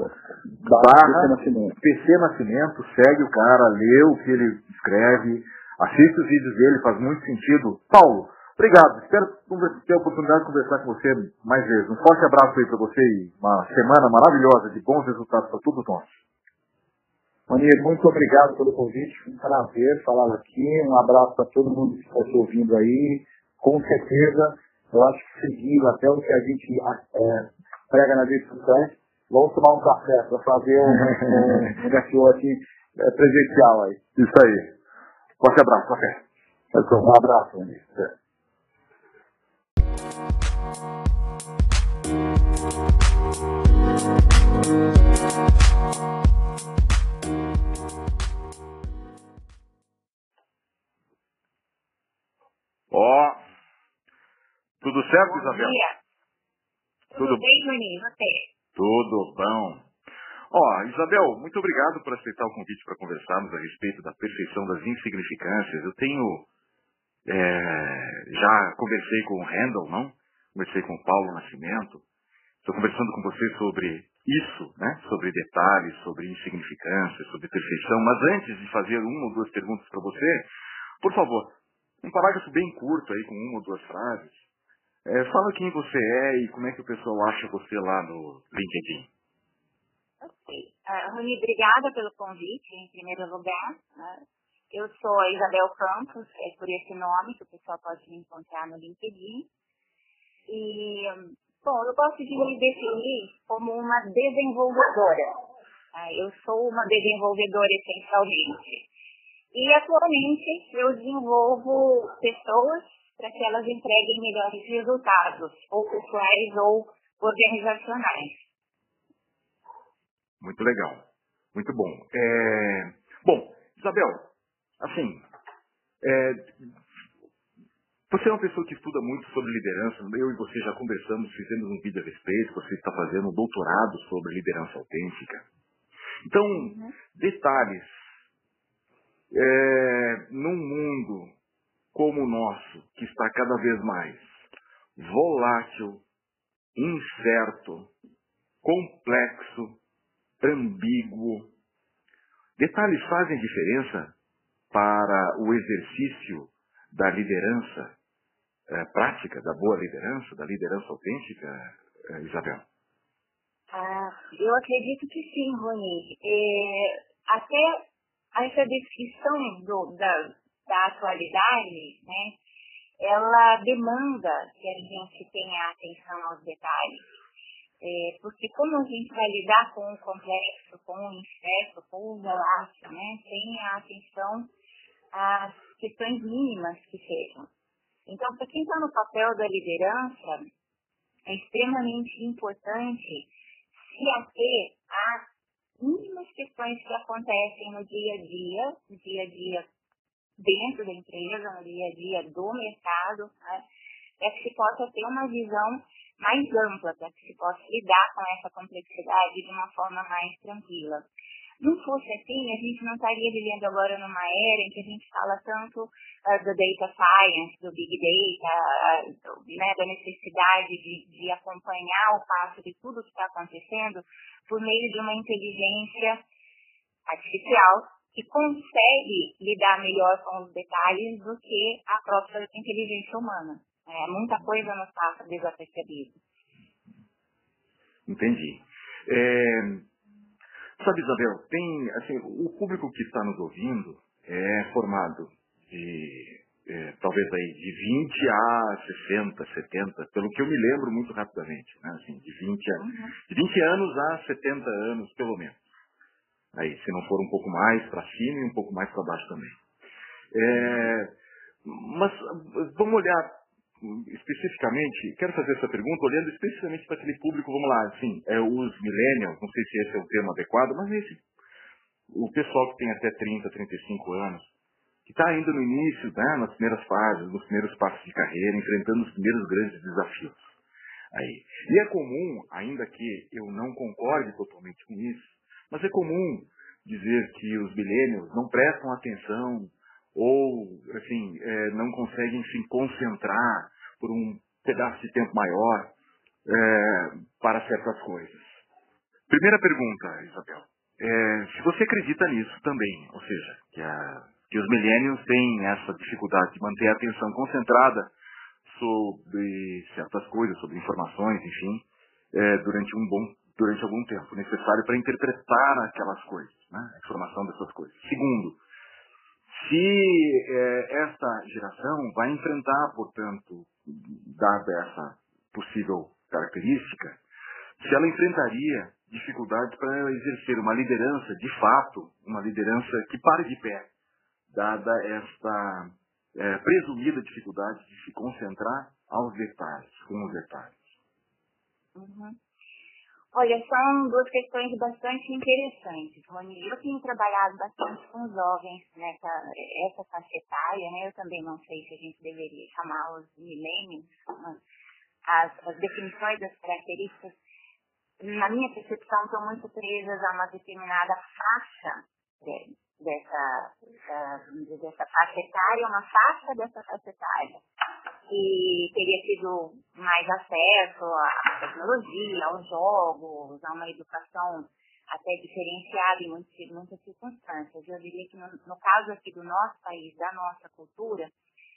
barra PC Nascimento, segue o cara, lê o que ele escreve, assiste os vídeos dele, faz muito sentido. Paulo, obrigado, espero ter a oportunidade de conversar com você mais vezes. Um forte abraço aí para você e uma semana maravilhosa de bons resultados para todos nós. Mani, muito obrigado pelo convite, um prazer falar aqui, um abraço para todo mundo que está te ouvindo aí. Com certeza, eu acho que seguindo até o que a gente é, prega na discussão, vamos tomar um café para fazer um, um, um networking é, presencial aí. Isso aí. Forte abraço, café. Um abraço, Mani. Ó, tudo certo, Bom Isabel? Dia. Tudo, tudo bem, Juninho? Você? Tudo bom. Ó, Isabel, muito obrigado por aceitar o convite para conversarmos a respeito da perfeição das insignificâncias. Eu tenho. É, já conversei com o Handel, não? Conversei com o Paulo Nascimento. Estou conversando com você sobre isso, né? Sobre detalhes, sobre insignificâncias, sobre perfeição. Mas antes de fazer uma ou duas perguntas para você, por favor, um parágrafo bem curto aí, com uma ou duas frases. É, fala quem você é e como é que o pessoal acha você lá no LinkedIn. Ok. Uh, obrigada pelo convite, em primeiro lugar. Né? Eu sou a Isabel Campos, é por esse nome que o pessoal pode me encontrar no LinkedIn. E, bom, eu gosto de me definir como uma desenvolvedora. Tá? Eu sou uma desenvolvedora essencialmente. E atualmente eu desenvolvo pessoas para que elas entreguem melhores resultados, ou pessoais ou organizacionais. Muito legal. Muito bom. É... Bom, Isabel, assim, é... você é uma pessoa que estuda muito sobre liderança. Eu e você já conversamos, fizemos um vídeo a respeito. Você está fazendo um doutorado sobre liderança autêntica. Então, uhum. detalhes é, num mundo como o nosso, que está cada vez mais volátil, incerto, complexo, ambíguo, detalhes fazem diferença para o exercício da liderança é, prática, da boa liderança, da liderança autêntica, é, Isabel? Ah, eu acredito que sim, Rony. É, até essa descrição do, da, da atualidade, né, ela demanda que a gente tenha atenção aos detalhes. É, porque como a gente vai lidar com o complexo, com o incerto, com o volátil, né, tenha atenção às questões mínimas que sejam. Então, para quem está no papel da liderança, é extremamente importante se ater a mínimas questões que acontecem no dia a dia, no dia a dia dentro da empresa, no dia a dia do mercado, né, para que se possa ter uma visão mais ampla, para que se possa lidar com essa complexidade de uma forma mais tranquila. Não fosse assim, a gente não estaria vivendo agora numa era em que a gente fala tanto uh, do data science, do big data, uh, né, da necessidade de, de acompanhar o passo de tudo que está acontecendo por meio de uma inteligência artificial que consegue lidar melhor com os detalhes do que a própria inteligência humana. É, muita coisa nos passa desapercebido. Entendi. É, sabe, Isabel, tem, assim, o público que está nos ouvindo é formado de é, talvez aí de 20 a 60, 70, pelo que eu me lembro muito rapidamente, né? assim, de 20 a, uhum. de 20 anos a 70 anos, pelo menos. Aí, se não for um pouco mais para cima e um pouco mais para baixo também. É, mas vamos olhar especificamente, quero fazer essa pergunta olhando especificamente para aquele público, vamos lá, assim, é, os millennials, não sei se esse é o termo adequado, mas esse, o pessoal que tem até 30, 35 anos, que está ainda no início, né, nas primeiras fases, nos primeiros passos de carreira, enfrentando os primeiros grandes desafios. Aí. E é comum, ainda que eu não concorde totalmente com isso, Mas é comum dizer que os milênios não prestam atenção ou, assim, é, não conseguem se concentrar por um pedaço de tempo maior é, para certas coisas. Primeira pergunta, Isabel. É, se você acredita nisso também, ou seja, que, a, que os milênios têm essa dificuldade de manter a atenção concentrada sobre certas coisas, sobre informações, enfim, é, durante um bom durante algum tempo necessário para interpretar aquelas coisas, né, a informação dessas coisas. Segundo, se é, esta geração vai enfrentar, portanto, dada essa possível característica, se ela enfrentaria dificuldades para exercer uma liderança, de fato, uma liderança que pare de pé, dada esta é, presumida dificuldade de se concentrar aos detalhes, com os detalhes. Uhum. Olha, são duas questões bastante interessantes, Rony. Eu tenho trabalhado bastante com jovens nessa essa faixa etária, né? Eu também não sei se a gente deveria chamá-los de milênios, as, as definições das características, na minha percepção, estão muito presas a uma determinada faixa de, dessa, dessa, dessa faixa etária, uma faixa dessa faixa etária que teria tido mais acesso à tecnologia, aos jogos, a uma educação até diferenciada em muitas, muitas circunstâncias. Eu diria que no, no caso aqui do nosso país, da nossa cultura,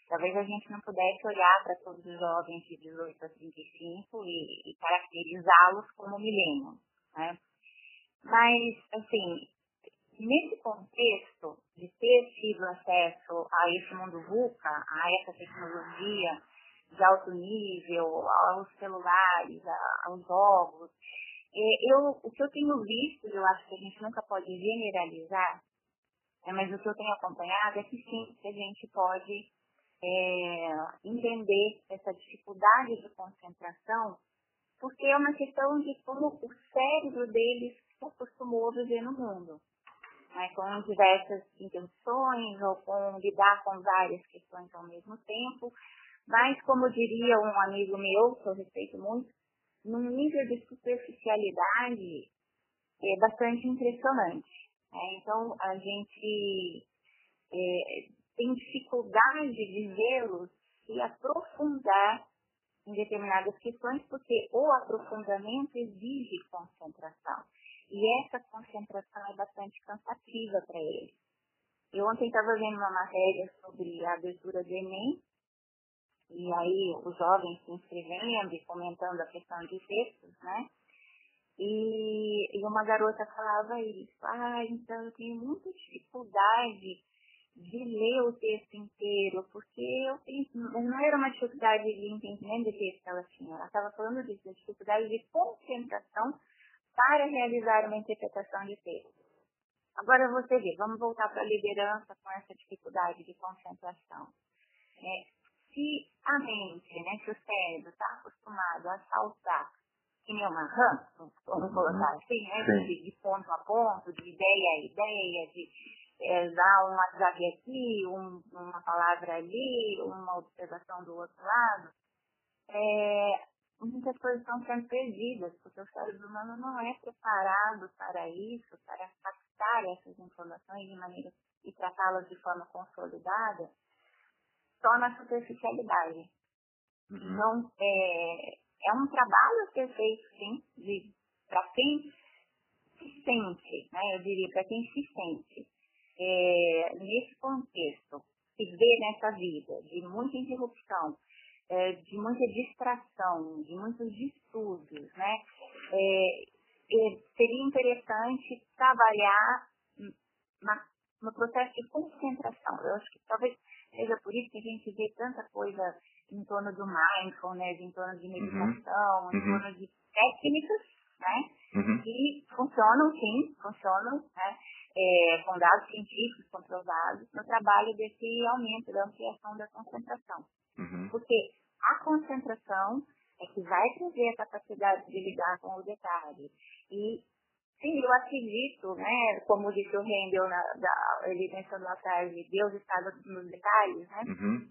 talvez a gente não pudesse olhar para todos os jovens de 18 a 35 e, e caracterizá-los como milênios, né? Mas, assim, nesse contexto de ter tido acesso a esse mundo VUCA, a essa tecnologia de alto nível, aos celulares, aos jogos, é, eu, o que eu tenho visto, eu acho que a gente nunca pode generalizar, é, mas o que eu tenho acompanhado é que sim, que a gente pode é, entender essa dificuldade de concentração, porque é uma questão de como o cérebro deles se acostumou a viver no mundo né, com diversas intenções ou com lidar com várias questões ao mesmo tempo, mas como diria um amigo meu, que eu respeito muito, num nível de superficialidade é bastante impressionante. Né? Então a gente é, tem dificuldade de vê-los se aprofundar em determinadas questões, porque o aprofundamento exige concentração. E essa concentração é bastante cansativa para eles. Eu ontem estava vendo uma matéria sobre a abertura do Enem, e aí os jovens se inscrevendo e comentando a questão de textos, né? E, e uma garota falava isso, ah, então eu tenho muita dificuldade de ler o texto inteiro, porque eu não era uma dificuldade de entendimento de texto que ela tinha, ela estava falando disso, a dificuldade de concentração para realizar uma interpretação de texto. Agora você vê, vamos voltar para a liderança com essa dificuldade de concentração. É, se a mente, né, se o cérebro está acostumado a saltar que nem uma rã, vamos colocar assim, né, de, de, ponto a ponto, de ideia a ideia, de é, dar um WhatsApp aqui, um, uma palavra ali, uma observação do outro lado, é, muitas coisas estão sendo perdidas, porque o cérebro humano não é preparado para isso, para captar essas informações de maneira e tratá-las de forma consolidada, só na superficialidade. Uhum. Então, é, é um trabalho a ser feito, sim, para quem se sente, né, eu diria, para quem se sente é, nesse contexto, se vê nessa vida de muita interrupção, é, de muita distração, de muitos distúrbios, né? É, seria interessante trabalhar na, no processo de concentração. Eu acho que talvez seja por isso que a gente vê tanta coisa em torno do mindfulness, em torno de uhum. meditação, uhum. em torno de técnicas, né? Uhum. Que funcionam, sim, funcionam, né? É, com dados científicos comprovados no trabalho desse aumento da ampliação da concentração. Uhum. Porque a concentração é que vai trazer a capacidade de lidar com o detalhe. E sim, eu acredito, né, como disse o Rendel, ele mencionou à tarde, Deus está nos detalhes, né? Uhum.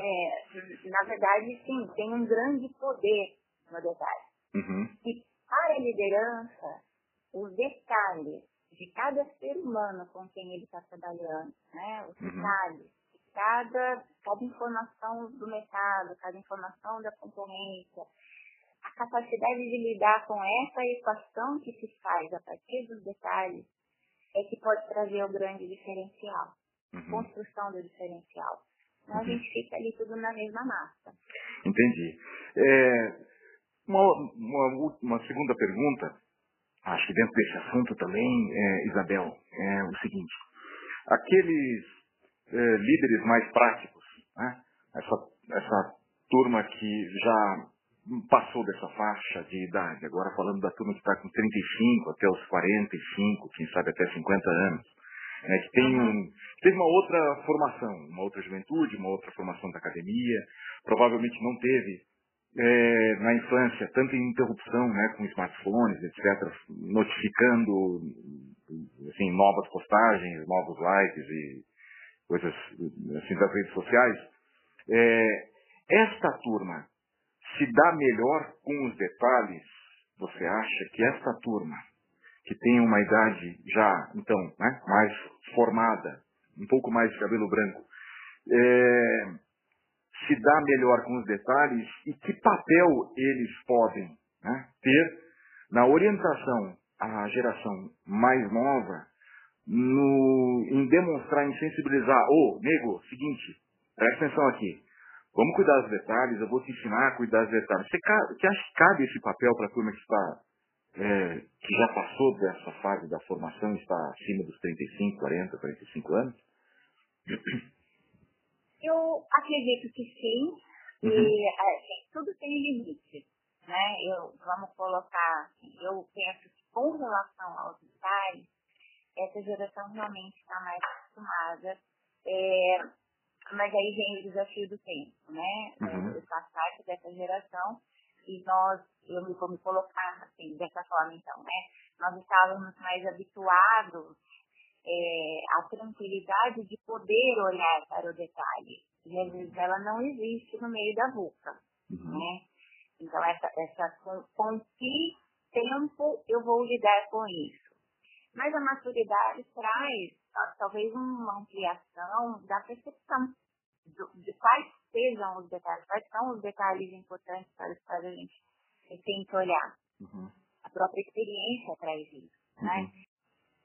É, na verdade, sim, tem um grande poder no detalhe. Uhum. E para a liderança, os detalhes de cada ser humano com quem ele está trabalhando, né? Os uhum. Cada, cada informação do mercado, cada informação da concorrência, a capacidade de lidar com essa equação que se faz a partir dos detalhes é que pode trazer o grande diferencial, uhum. construção do diferencial. Então uhum. a gente fica ali tudo na mesma massa. Entendi. É, uma, uma, uma segunda pergunta acho que dentro desse assunto também, é, Isabel, é o seguinte: aqueles é, líderes mais práticos, né, essa, essa turma que já passou dessa faixa de idade, agora falando da turma que está com 35 até os 45, quem sabe até 50 anos, né, que tem um, teve uma outra formação, uma outra juventude, uma outra formação da academia, provavelmente não teve é, na infância, tanto em interrupção né, com smartphones, etc., notificando assim, novas postagens, novos likes e coisas assim, das redes sociais, é, esta turma se dá melhor com os detalhes? Você acha que esta turma, que tem uma idade já, então, né, mais formada, um pouco mais de cabelo branco, é, se dá melhor com os detalhes e que papel eles podem né, ter na orientação à geração mais nova no, em demonstrar, em sensibilizar, ô, oh, nego, seguinte, presta atenção aqui, vamos cuidar dos detalhes, eu vou te ensinar a cuidar dos detalhes. Você, você acha que cabe esse papel para a turma que está, é, que já passou dessa fase da formação, está acima dos 35, 40, 45 anos? Eu acredito que sim, e assim, tudo tem limite, né? Eu, vamos colocar, eu penso que com relação aos detalhes, essa geração realmente está mais acostumada, é, mas aí vem o desafio do tempo, né? Uhum. Eu faço parte dessa geração e nós, eu me vou me colocar assim, dessa forma então, né? Nós estávamos mais habituados é, a tranquilidade de poder olhar para o detalhe. E às vezes ela não existe no meio da boca, uhum. né? Então, essa, essa com, com que tempo eu vou lidar com isso? Mas a maturidade traz talvez uma ampliação da percepção de, quais sejam os detalhes, quais são os detalhes importantes para os quais a gente tem que olhar. Uhum. A própria experiência traz isso, né?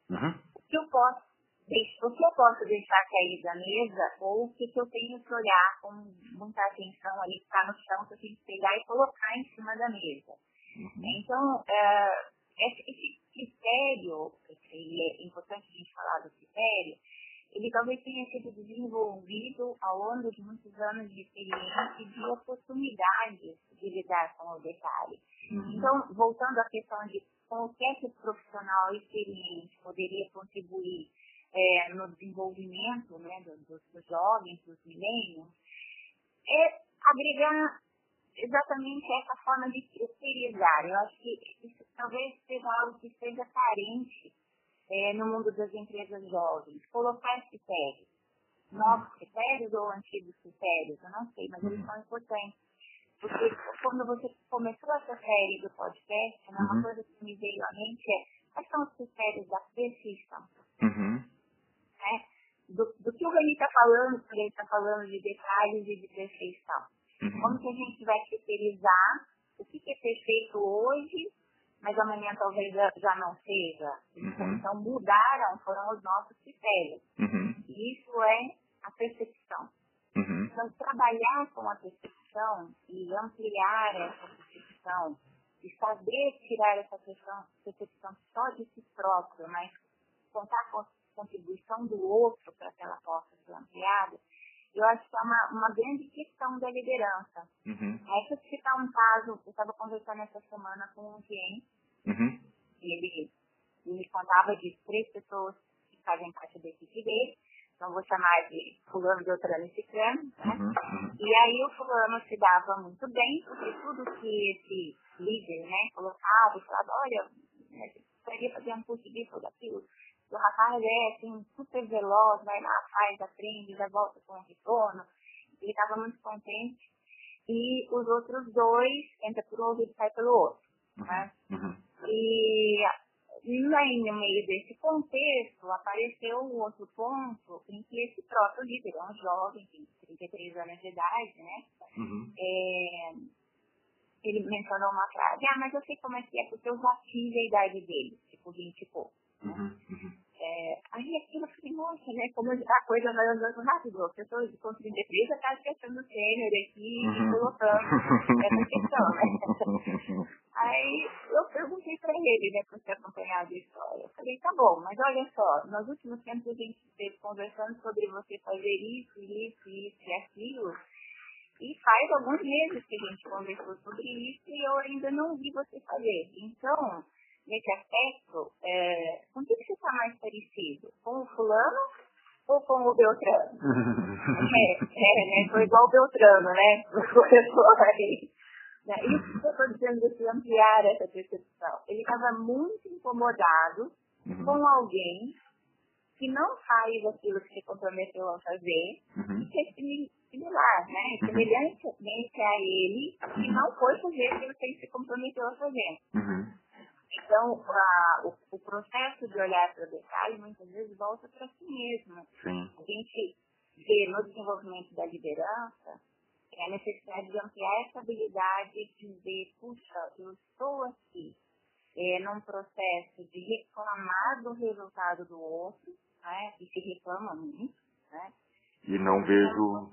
Uhum. uhum que eu posso, o que eu posso deixar cair da mesa ou o que, que eu tenho que olhar com muita atenção ali, ficar no chão, que eu tenho que pegar e colocar em cima da mesa. Uhum. Então, é, esse, esse critério, é importante a gente falar do critério, ele talvez tenha sido desenvolvido ao longo de muitos anos de experiência e de oportunidades de lidar com o detalhe. Uhum. Então, voltando à questão de com o que o profissional experiente poderia contribuir é, no desenvolvimento né, dos, dos jovens, dos milênios, é agregar exatamente essa forma de terceirizar. Eu acho que isso talvez seja algo que seja carente é, no mundo das empresas jovens. Colocar critérios, novos critérios ou antigos critérios, eu não sei, mas eles são importantes porque quando você começou essa série do podcast, né, uma uhum. coisa que me veio à mente é quais são os critérios da perfeição. Uhum. Né? Do, do, que o Reni está falando, quando ele está falando de detalhes e de perfeição. Uhum. Como que a gente vai criterizar o que, que é perfeito hoje, mas amanhã talvez já não seja. Uhum. Então mudaram, foram os nossos critérios. Uhum. E isso é a percepção. Uhum. Então, trabalhar com a percepção e ampliar essa percepção e saber tirar essa percepção, percepção só de si próprio, mas contar com a contribuição do outro para que ela possa ser ampliada, eu acho que é uma, uma grande questão da liderança. Uhum. Se eu citar um caso, eu estava conversando essa semana com um cliente, uhum. e ele, ele me contava de três pessoas que fazem parte da equipe dele, então vou chamar de fulano de outrano e ciclano, né? Uhum, uhum. E aí o fulano se dava muito bem, porque tudo que esse líder, né, colocava, falava, olha, né, poderia fazer um curso disso ou daquilo. O rapaz é, assim, super veloz, vai lá, faz, aprende, já volta com o retorno. Ele estava muito contente. E os outros dois, entra por um ouvido e sai pelo outro, né? Uhum. E aí, no meio desse contexto, apareceu um outro ponto em que esse próprio líder, é um jovem, tem 33 anos de idade, né? Uhum. É, ele mencionou uma frase, ah, mas eu sei como é que é, porque eu já tive a idade dele, tipo 20 e pouco. Uhum, uhum. É, aí aquilo eu falei, nossa, né? Como a coisa vai andando rápido. A pessoa com 33 já está esquecendo o sênior aqui uhum. colocando essa questão, né? aí eu perguntei para ele, né, por ter acompanhado a história. Eu falei, tá bom, mas olha só, nos últimos tempos a gente esteve conversando sobre você fazer isso, isso, isso e aquilo. E faz alguns meses que a gente conversou sobre isso e eu ainda não vi você fazer. Então, nesse aspecto, é, com que você está mais parecido? Com o fulano ou com o Beltrano? é, é, né? Foi igual o Beltrano, né? O professor aí. Né? E o que eu estou dizendo de ampliar essa percepção? Ele estava muito incomodado uhum. com alguém que não faz aquilo que se comprometeu a fazer uhum. e que é similar, né? Uhum. Semelhantemente a ele, que não foi fazer aquilo que ele se comprometeu a fazer. Uhum. Então, a, o, o, processo de olhar para o detalhe muitas vezes volta para si mesmo. Sim. A gente vê no desenvolvimento da liderança é a necessidade de ampliar essa habilidade de ver, puxa, eu estou aqui é, num processo de reclamar do resultado do outro, né, e se reclama muito, né? E não vejo...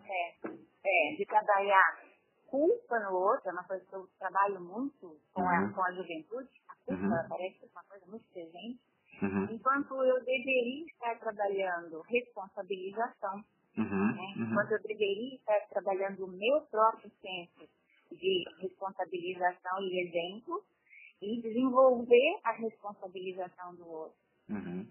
É, de trabalhar culpa no outro, é uma coisa que eu trabalho muito com, uhum. a, com a juventude, uhum. parece uma coisa muito presente, uhum. enquanto eu deveria estar trabalhando responsabilização, uhum. né? Uhum. enquanto eu deveria estar trabalhando o meu próprio senso de responsabilização e exemplo, e desenvolver a responsabilização do outro. Uhum.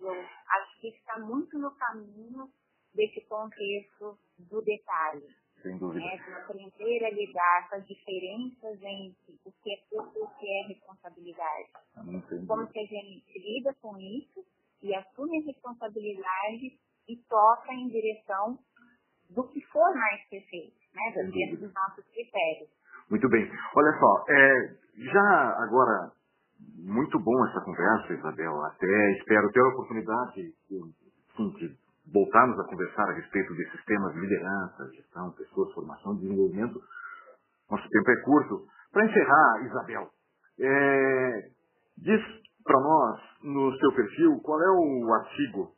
Eu acho que está muito no caminho desse contexto do detalhe sem dúvida. É, de aprender a lidar com as diferenças entre o que é culpa e o que é responsabilidade. Como que a gente lida com isso e assume a responsabilidade e toca em direção do que for mais perfeito, né? Dentro dos nossos critérios. Muito bem. Olha só, é, já agora, muito bom essa conversa, Isabel. Até espero ter a oportunidade sim, de voltarmos a conversar a respeito desses temas de liderança, gestão, pessoas, formação, desenvolvimento. Nosso tempo é curto. Para encerrar, Isabel, é, diz para nós, no seu perfil, qual é o artigo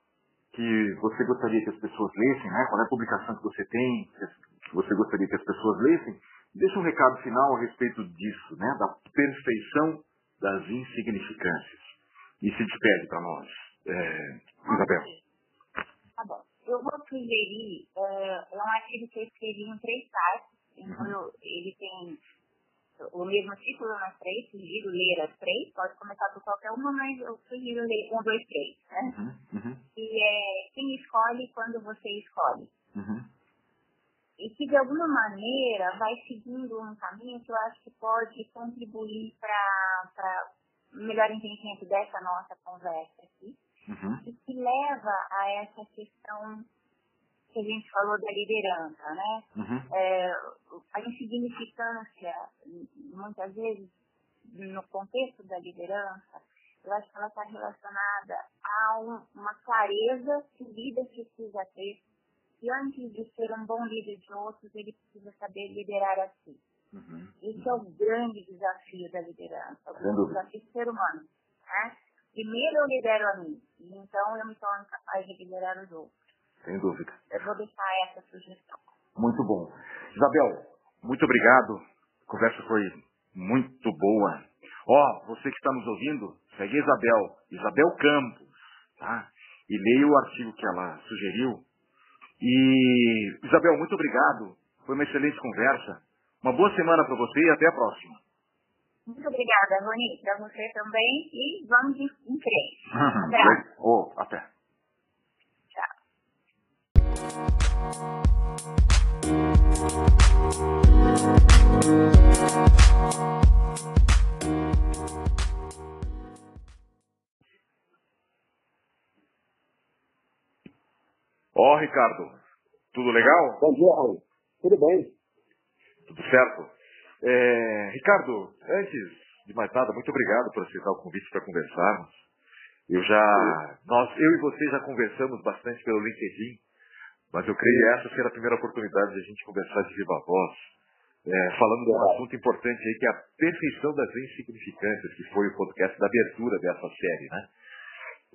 que você gostaria que as pessoas lessem, né? qual é a publicação que você tem, que você gostaria que as pessoas lessem. Deixa um recado final a respeito disso, né? da perfeição das insignificâncias. E se despede para nós, é, Isabel. Tá bom. Eu vou sugerir, uh, é um artigo que eu escrevi em três partes, então eu, ele tem o mesmo título nas três, sugiro ler as três, pode começar por qualquer uma, mas eu sugiro ler um, dois, três, né? Uhum. Uhum. E é quem escolhe quando você escolhe. Uhum. E que de alguma maneira vai seguindo um caminho que eu acho que pode contribuir para melhor entendimento dessa nossa conversa aqui uhum. e que leva a essa questão que a gente falou da liderança, né? Uhum. É, a insignificância, muitas vezes, no contexto da liderança, eu acho que ela está relacionada a um, uma clareza que o líder precisa ter, que antes de ser um bom líder de outros, ele precisa saber liderar a si. Uhum. Esse é o grande desafio da liderança, o desafio do ser humano. Né? Primeiro eu lidero a mim, então eu me torno capaz de liderar os outros. Sem dúvida. Eu vou deixar essa sugestão. Muito bom. Isabel, muito obrigado. A conversa foi muito boa. Ó, oh, você que está nos ouvindo, segue a Isabel, Isabel Campos, tá? E leia o artigo que ela sugeriu. E, Isabel, muito obrigado. Foi uma excelente conversa. Uma boa semana para você e até a próxima. Muito obrigada, Rony, para você também e vamos em, frente. Até. Oh, até. Tchau. Ó, oh, Ricardo, tudo legal? Bom dia, Raul. Tudo bem. Tudo certo. É, Ricardo, antes de mais nada, muito obrigado por aceitar o convite para conversarmos. Eu já, nós, eu e você já conversamos bastante pelo LinkedIn, mas eu creio que essa será a primeira oportunidade de a gente conversar de viva voz, é, falando de um assunto importante aí, que é a perfeição das insignificâncias, que foi o podcast da abertura dessa série, né?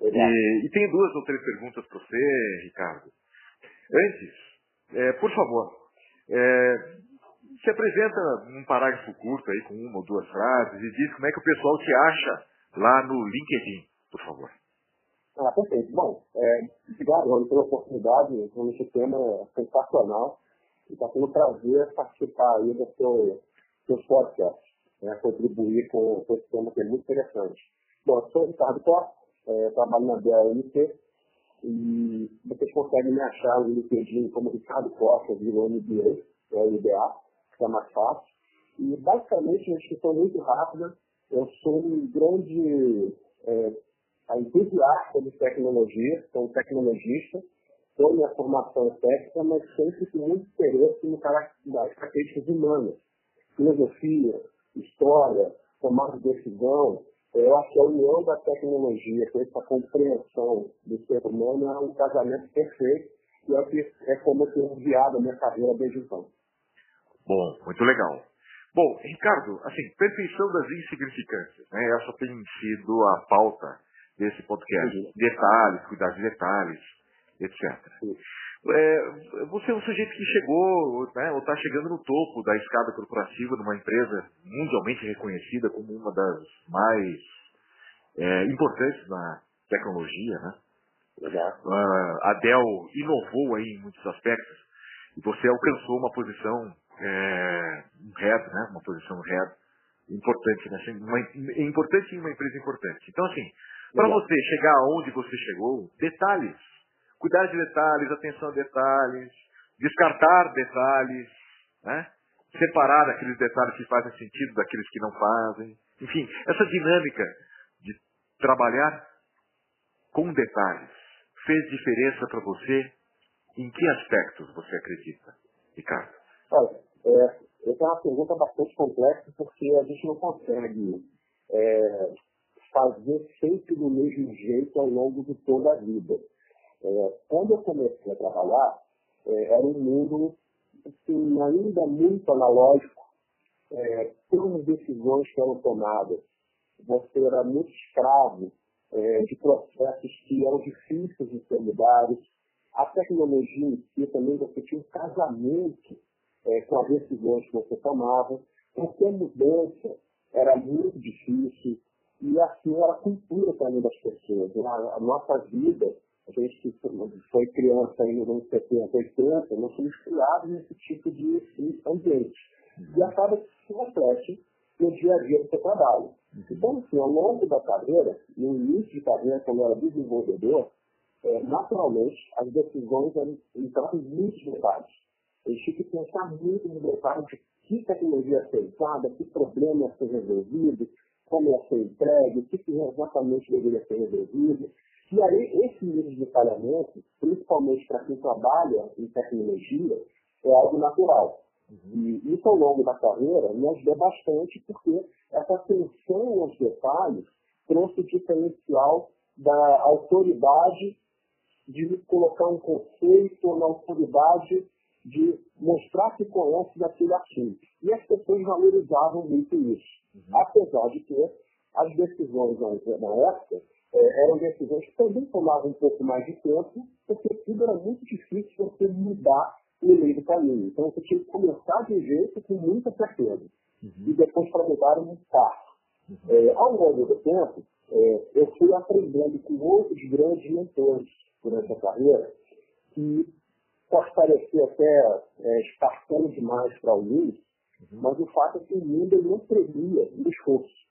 E, e tenho duas ou três perguntas para você, Ricardo. Antes, é, por favor, é, se apresenta num parágrafo curto aí, com uma ou duas frases, e diz como é que o pessoal te acha lá no LinkedIn, por favor. Ah, perfeito. Bom, é, obrigado, Rony, pela oportunidade. Realmente o tema é sensacional. E está sendo um prazer participar aí do seu, seu podcast, né, contribuir com, com esse tema que é muito interessante. Bom, eu sou o Ricardo Costa, é, trabalho na BAMT e vocês conseguem me achar no LinkedIn como Ricardo Costa, de MBA, é o IBA, é mais fácil. E basicamente, uma descrição muito rápida, eu sou um grande é, entusiasta de tecnologia, sou um tecnologista, sou minha formação técnica, mas sempre com muito interesse no nas características humanas, filosofia, história, tomar de decisão, eu acho que a união da tecnologia com essa compreensão do ser humano é um casamento perfeito e é, que, é como eu tenho guiado a minha carreira desde então. Bom, muito legal. Bom, Ricardo, assim, perfeição das insignificâncias, né? Essa tem sido a pauta desse podcast. Uhum. Detalhes, cuidar de detalhes, etc. É, você é um sujeito que chegou, né, ou está chegando no topo da escada corporativa numa empresa mundialmente reconhecida como uma das mais é, importantes na tecnologia, né? Uh, a Dell inovou aí em muitos aspectos e você alcançou uma posição é, um head, né? Uma posição head importante, né? Uma, importante em uma empresa importante. Então assim, para você chegar aonde você chegou, detalhes cuidar de detalhes, atenção a detalhes, descartar detalhes, né? separar aqueles detalhes que fazem sentido daqueles que não fazem. Enfim, essa dinâmica de trabalhar com detalhes fez diferença para você? Em que aspectos você acredita, Ricardo? Olha, é, essa é uma pergunta bastante complexa porque a gente não consegue é, fazer sempre do mesmo jeito ao longo de toda a vida. É, quando eu comecei a trabalhar, é, era um mundo assim, ainda muito analógico, é, todas as decisões que eram tomadas. Você era muito escravo é, de processos que eram difíceis de ser mudados. A tecnologia em si também você tinha um casamento é, com as decisões que você tomava. Qualquer mudança era muito difícil. E assim era a cultura também das pessoas. A, a nossa vida a gente que foi criança aí nos anos 70, 80, nós somos criados nesse tipo de ambiente. E acaba que se reflete no dia a dia do seu trabalho. Então, assim, ao longo da carreira, no início de carreira, quando eu era desenvolvedor, é, naturalmente, as decisões entravam em muitos detalhes. Eu tinha que pensar muito no detalhe de que tecnologia ia ser usada, que problema ia ser resolvido, como ia ser entregue, o que exatamente deveria ser resolvido. E aí, esse nível de detalhamento, principalmente para quem trabalha em tecnologia, é algo natural. Uhum. E isso ao longo da carreira me ajudou bastante porque essa atenção aos detalhes trouxe o diferencial da autoridade de colocar um conceito na autoridade de mostrar que conhece daquele assunto. E as pessoas valorizavam muito isso. Uhum. Apesar de que as decisões na época é, eram decisões que também tomavam um pouco mais de tempo, porque tudo era muito difícil você mudar no meio do caminho. Então você tinha que começar de um jeito com muita certeza. Uhum. E depois para mudar um passo. Uhum. É, ao longo do tempo, é, eu fui aprendendo com outros grandes mentores durante a carreira, que pode parecer até é, espartano demais para alguns, uhum. mas o fato é que o mundo não premia o esforço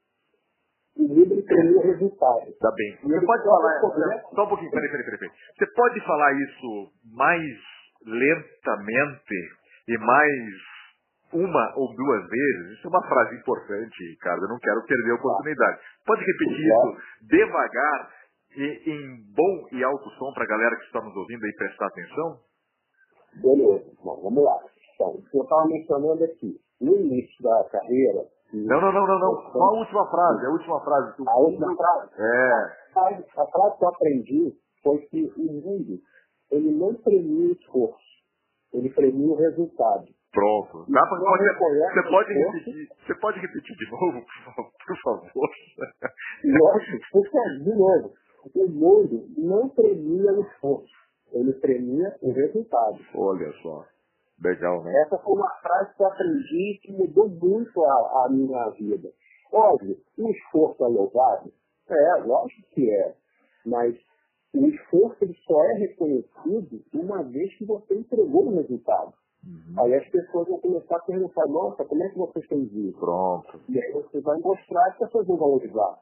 o livro teria o resultado. Tá bem. Você pode falar, só um pouquinho, peraí, peraí, peraí. Você pode falar isso mais lentamente e mais uma ou duas vezes? Isso é uma frase importante, Ricardo, eu não quero perder a oportunidade. Pode repetir isso devagar e em bom e alto som para a galera que está nos ouvindo aí prestar atenção? Beleza, Bom, vamos lá. Então, o que eu estava mencionando aqui, no início da carreira, Não, não, não, não, não. Qual a última frase? A última frase. A última frase? É. A, a frase que eu aprendi foi que o mundo, ele não premia o esforço, ele premia o resultado. Pronto. Dá pra, pode, você, pode repetir, você pode repetir de novo, por favor? Lógico, por favor, de novo. O mundo não premia o esforço, ele premia o resultado. Olha só. Legal, né? Essa foi uma frase que eu aprendi que mudou muito a, a minha vida. Óbvio, o esforço é louvável? É, lógico que é. Mas o esforço ele só é reconhecido uma vez que você entregou o resultado. Uhum. Aí as pessoas vão começar a perguntar, nossa, como é que você fez isso? Pronto. E aí você vai mostrar e as pessoas vão valorizar.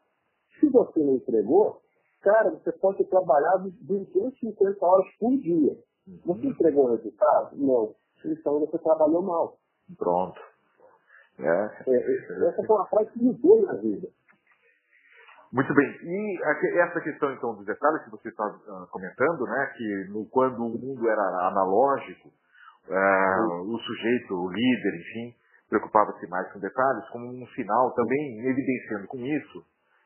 Se você não entregou, cara, você pode ter trabalhado 250 horas por dia. Uhum. Você entregou o resultado? Não. Então você trabalhou mal. Pronto. É. É, essa foi uma frase que mudou na vida. Muito bem. E essa questão, então, dos detalhes que você está uh, comentando, né, que no, quando o mundo era analógico, uh, o sujeito, o líder, enfim, preocupava-se mais com detalhes, como um sinal também evidenciando com isso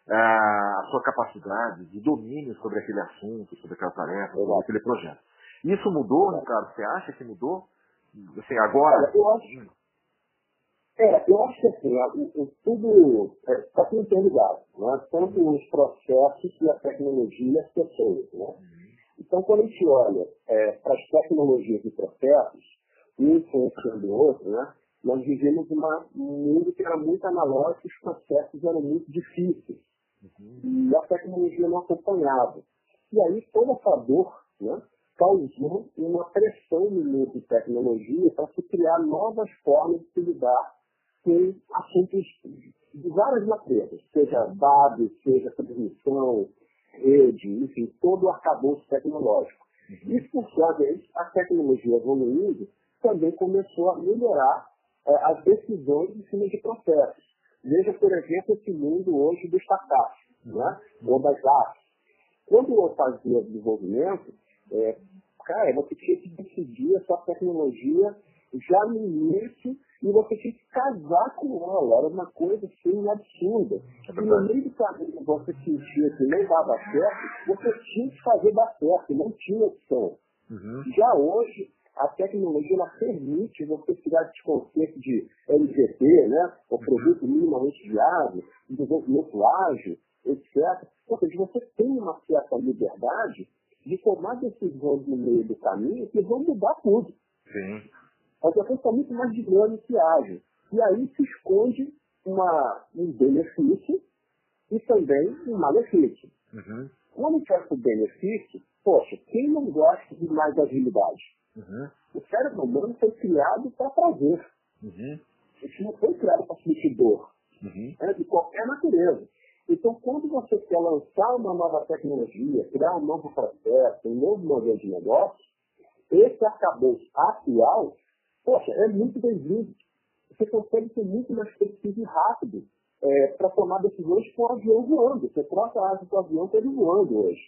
a sua capacidade de domínio sobre aquele assunto, sobre aquela tarefa, sobre aquele projeto. Isso mudou, Ricardo? Você acha que mudou? Assim, agora. eu acho, é, eu acho que assim, o, o, tudo está é, tudo interligado, né? tanto os processos e a tecnologia e as pessoas. Né? Uhum. Então, quando a gente olha é, para as tecnologias e processos, um influenciando o outro, né? nós vivemos uma, um mundo que era muito analógico, os processos eram muito difíceis. Uhum. E a tecnologia não acompanhava. E aí toda essa dor né, causou uma pressão no mundo de tecnologia para se criar novas formas de se lidar com assuntos de várias naturezas, seja dados, seja transmissão, rede, enfim, todo o arcabouço tecnológico. Uhum. E, por sua vez, a tecnologia evoluindo também começou a melhorar é, as decisões em cima de processos. Veja, por exemplo, esse mundo hoje do startup, né? ou das artes. Quando eu fazia desenvolvimento, é, cara, você tinha que decidir a sua tecnologia já no início e você tinha que casar com ela. Era uma coisa assim absurda. É e no meio do caminho você sentia que não dava certo, você tinha que fazer dar certo, não tinha opção. Uhum. Já hoje, a tecnologia ela permite você tirar esse conceito de MVP, né? o produto minimamente viável, desenvolvimento ágil, etc. Ou seja, você tem uma certa liberdade de tomar decisões no meio do caminho que vão mudar tudo. Sim. A pessoa está muito mais dinâmica e ágil. E aí se esconde uma, um benefício e também um malefício. Uhum. Quando quer o benefício, poxa, quem não gosta de mais agilidade? Uhum. O cérebro humano foi criado para prazer. Uhum. Isso não foi criado para sentir dor. Uhum. É de qualquer natureza. Então, quando você quer lançar uma nova tecnologia, criar um novo processo, um novo modelo de negócio, esse arcabouço atual, poxa, é muito bem-vindo. Você consegue ser muito mais preciso e rápido é, para tomar decisões com o avião voando. Você troca a asa do avião com ele voando hoje.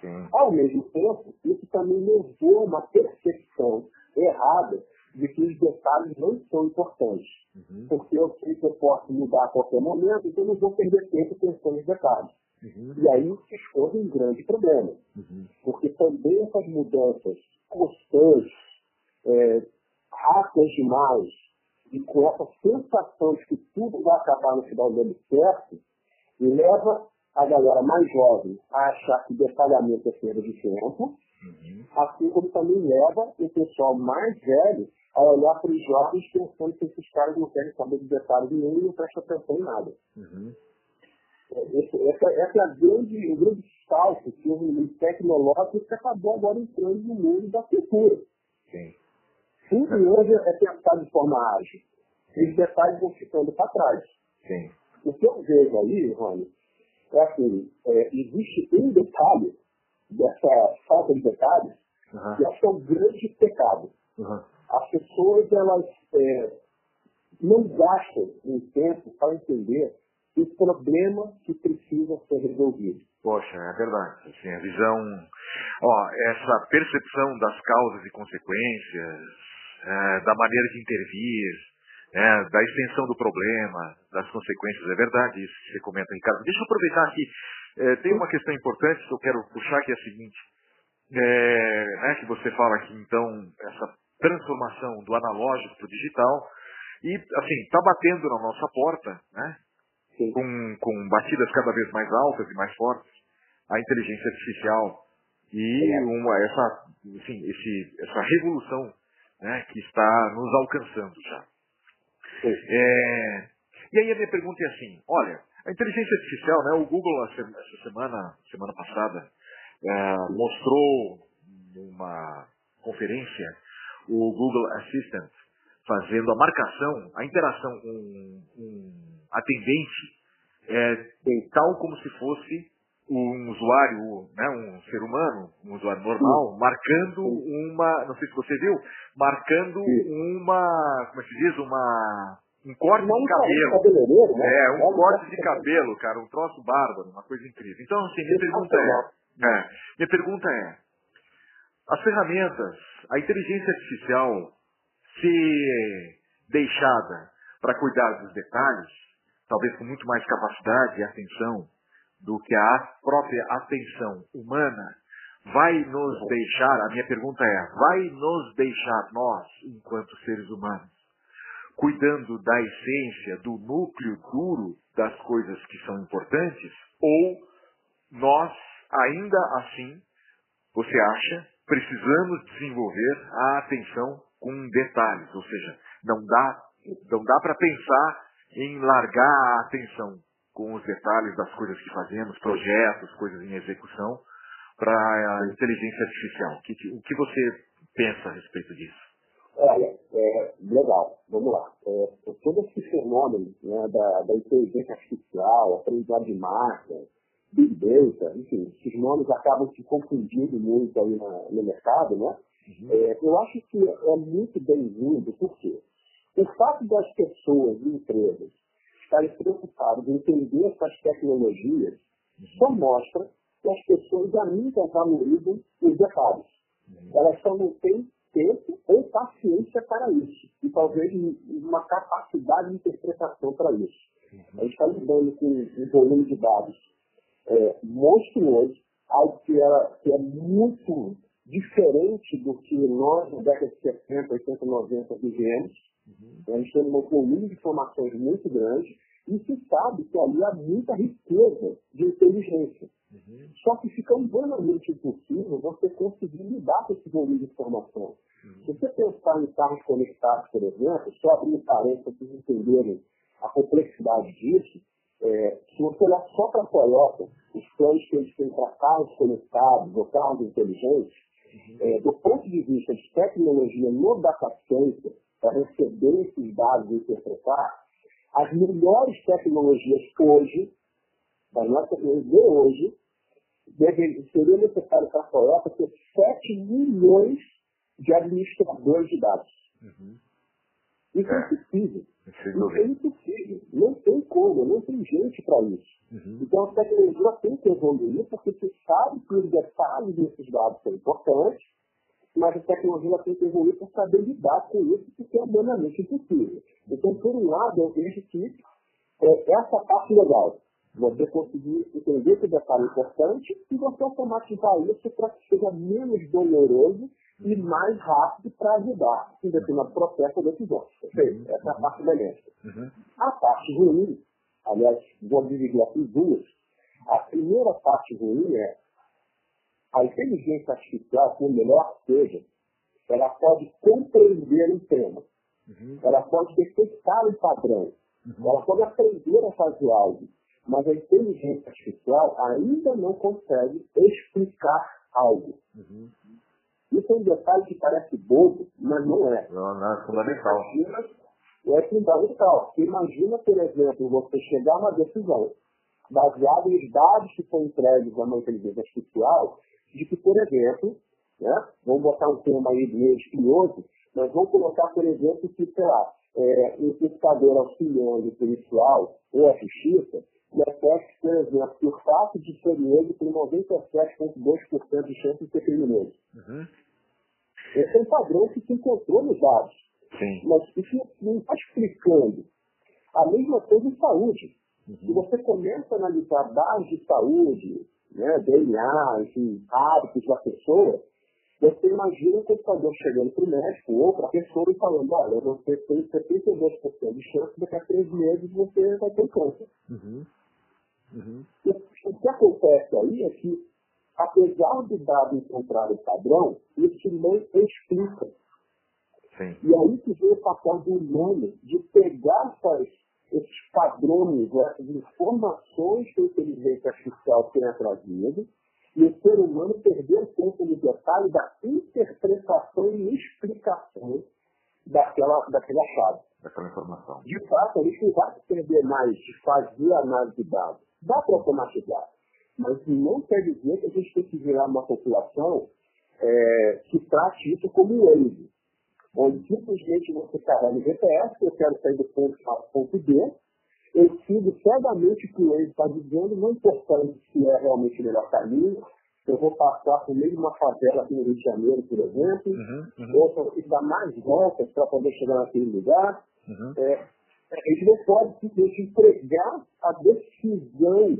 Sim. Ao mesmo tempo, isso também levou a uma percepção errada de que os detalhes não são importantes. Uhum. Porque eu sei que eu posso mudar a qualquer momento, então eu não vou perder tempo pensando nos detalhes. Uhum. E aí se expõe um grande problema. Uhum. Porque também essas mudanças constantes, é, rápidas demais, e com essa sensação de que tudo vai acabar no final dando certo, leva a galera mais jovem a achar que detalhamento é perda de tempo, uhum. assim como também leva o pessoal mais velho a olhar para os jovens pensando que esses caras não querem saber de detalhes nenhum e não prestam atenção em nada. Uhum. Esse, essa, essa é a grande, o grande salto que o mundo tecnológico que acabou agora entrando no mundo da cultura. Sim. Tudo hoje é pensado de forma ágil. Os detalhes vão ficando para trás. Sim. O que eu vejo aí, Rony, é assim, é, existe um detalhe dessa falta de detalhes uhum. que acho que é um grande pecado. Uhum as pessoas elas é, não gastam um tempo para entender o problema que precisa ser resolvido. Poxa, é verdade. Assim, a visão, ó, essa percepção das causas e consequências, é, da maneira de intervir, é, da extensão do problema, das consequências. É verdade isso que você comenta, Ricardo. Deixa eu aproveitar aqui. É, tem uma questão importante que eu quero puxar, que é a seguinte. É, né, que você fala aqui, então, essa transformação do analógico para o digital. E, assim, está batendo na nossa porta, né? Com, com batidas cada vez mais altas e mais fortes, a inteligência artificial e uma, essa, assim, esse, essa revolução né, que está nos alcançando já. É, e aí a minha pergunta é assim, olha, a inteligência artificial, né, o Google essa semana, semana passada, é, mostrou numa conferência o Google Assistant fazendo a marcação, a interação com um atendente, é, tal como se fosse um usuário, né, um ser humano, um usuário normal, marcando uma, não sei se você viu, marcando uma, como é se diz, uma um corte de cabelo. Né? É, um corte de cabelo, cara, um troço bárbaro, uma coisa incrível. Então, assim, minha pergunta é, é, minha pergunta é, as ferramentas, a inteligência artificial, se deixada para cuidar dos detalhes, talvez com muito mais capacidade e atenção do que a própria atenção humana, vai nos deixar, a minha pergunta é, vai nos deixar nós, enquanto seres humanos, cuidando da essência, do núcleo duro das coisas que são importantes, ou nós, ainda assim, você acha, precisamos desenvolver a atenção com detalhes, ou seja, não dá, não dá para pensar em largar a atenção com os detalhes das coisas que fazemos, projetos, coisas em execução, para a inteligência artificial. O que, o que você pensa a respeito disso? Olha, é, legal, vamos lá. É, todo esse fenômeno né, da, da, inteligência artificial, aprendizado de marca, Big Data, enfim, esses nomes acabam se confundindo muito aí na, no mercado, né? Uhum. É, eu acho que é muito bem-vindo, por quê? O fato das pessoas e empresas estarem preocupadas em entender essas tecnologias uhum. só mostra que as pessoas ainda valorizam os detalhes. Uhum. Elas só não têm tempo ou paciência para isso. E talvez uma capacidade de interpretação para isso. Uhum. A gente está lidando com um volume de dados é, monstruoso, algo que é, que é muito diferente do que nós, na década de 70, 80, 90, vivemos. Uhum. A gente tem um volume de informações muito grande e se sabe que ali há muita riqueza de inteligência. Uhum. Só que fica humanamente impossível você conseguir lidar com esse volume de informação. Uhum. Se você pensar em carros conectados, por exemplo, só abrir um parênteses para vocês entenderem a complexidade disso, é, se você olhar só para a Toyota, os planos que eles têm para carros conectados ou carros inteligentes, uhum. é, do ponto de vista de tecnologia no data center, para receber esses dados e interpretar, as melhores tecnologias hoje, das nossas tecnologias de hoje, deve, seria necessário para a Toyota ter 7 milhões de administradores de dados. Uhum. Isso é, é impossível. Isso é impossível. Não tem como, não tem gente para isso. Uhum. Então a tecnologia tem que evoluir porque se sabe que os detalhes desses dados são importantes, mas a tecnologia tem que evoluir para saber lidar com isso, porque é humanamente impossível. Então, por um lado, eu vejo que é, essa parte legal, você conseguir entender esse detalhe importante e você automatizar isso para que seja menos doloroso e mais rápido para ajudar em determinado processo ou decisão. Perfeito? Essa é a parte benéfica. Uhum. A parte ruim, aliás, vou dividir aqui duas. A primeira parte ruim é a inteligência artificial, por melhor que seja, ela pode compreender um tema. Uhum. Ela pode detectar um padrão. Uhum. Ela pode aprender a fazer algo. Mas a inteligência artificial ainda não consegue explicar algo. Uhum. Isso é um detalhe que parece bobo, mas não é. Não, não é fundamental. Imagina, é fundamental. Porque imagina, por exemplo, você chegar a uma decisão baseada nos dados que são entregues a uma inteligência artificial de que, por exemplo, né, vamos botar um tema aí meio espinhoso, mas vamos colocar, por exemplo, que, sei lá, é, um computador auxiliando policial ou a justiça detecte, por exemplo, que o fato de ser negro tem 97,2% de chance de ser criminoso. Uhum. Esse é um padrão que se encontrou nos dados. Sim. Mas isso não está explicando. A mesma coisa em saúde. Uhum. Se você começa a analisar dados de saúde, né, DNA, enfim, hábitos da pessoa, você imagina o computador chegando para o médico ou para a pessoa e falando, olha, você tem 72% de chance de daqui a três meses você vai ter câncer. Uhum. Uhum. O que acontece aí é que, apesar do dado encontrar o padrão, isso não explica. Sim. E aí que vem o papel do humano de pegar essas, esses padrões, essas informações que a inteligência artificial tem trazido, e o ser humano perdeu tempo no detalhe da interpretação e explicação daquela, daquele achado. Daquela informação. De fato, a gente não vai perder mais de fazer análise de dados. Dá para automatizar. Mas não quer dizer que a gente tem que virar uma população é, que trate isso como um erro. Onde simplesmente você carrega o GPS, eu quero sair do ponto A para o ponto B, eu sigo cegamente o que o Waze está dizendo, não importando se é realmente o melhor caminho. Eu vou passar por meio de uma favela aqui no Rio de Janeiro, por exemplo, uhum, uhum. ou eu preciso dar mais voltas para poder chegar naquele lugar. Uhum. É, a gente não pode simplesmente entregar a decisão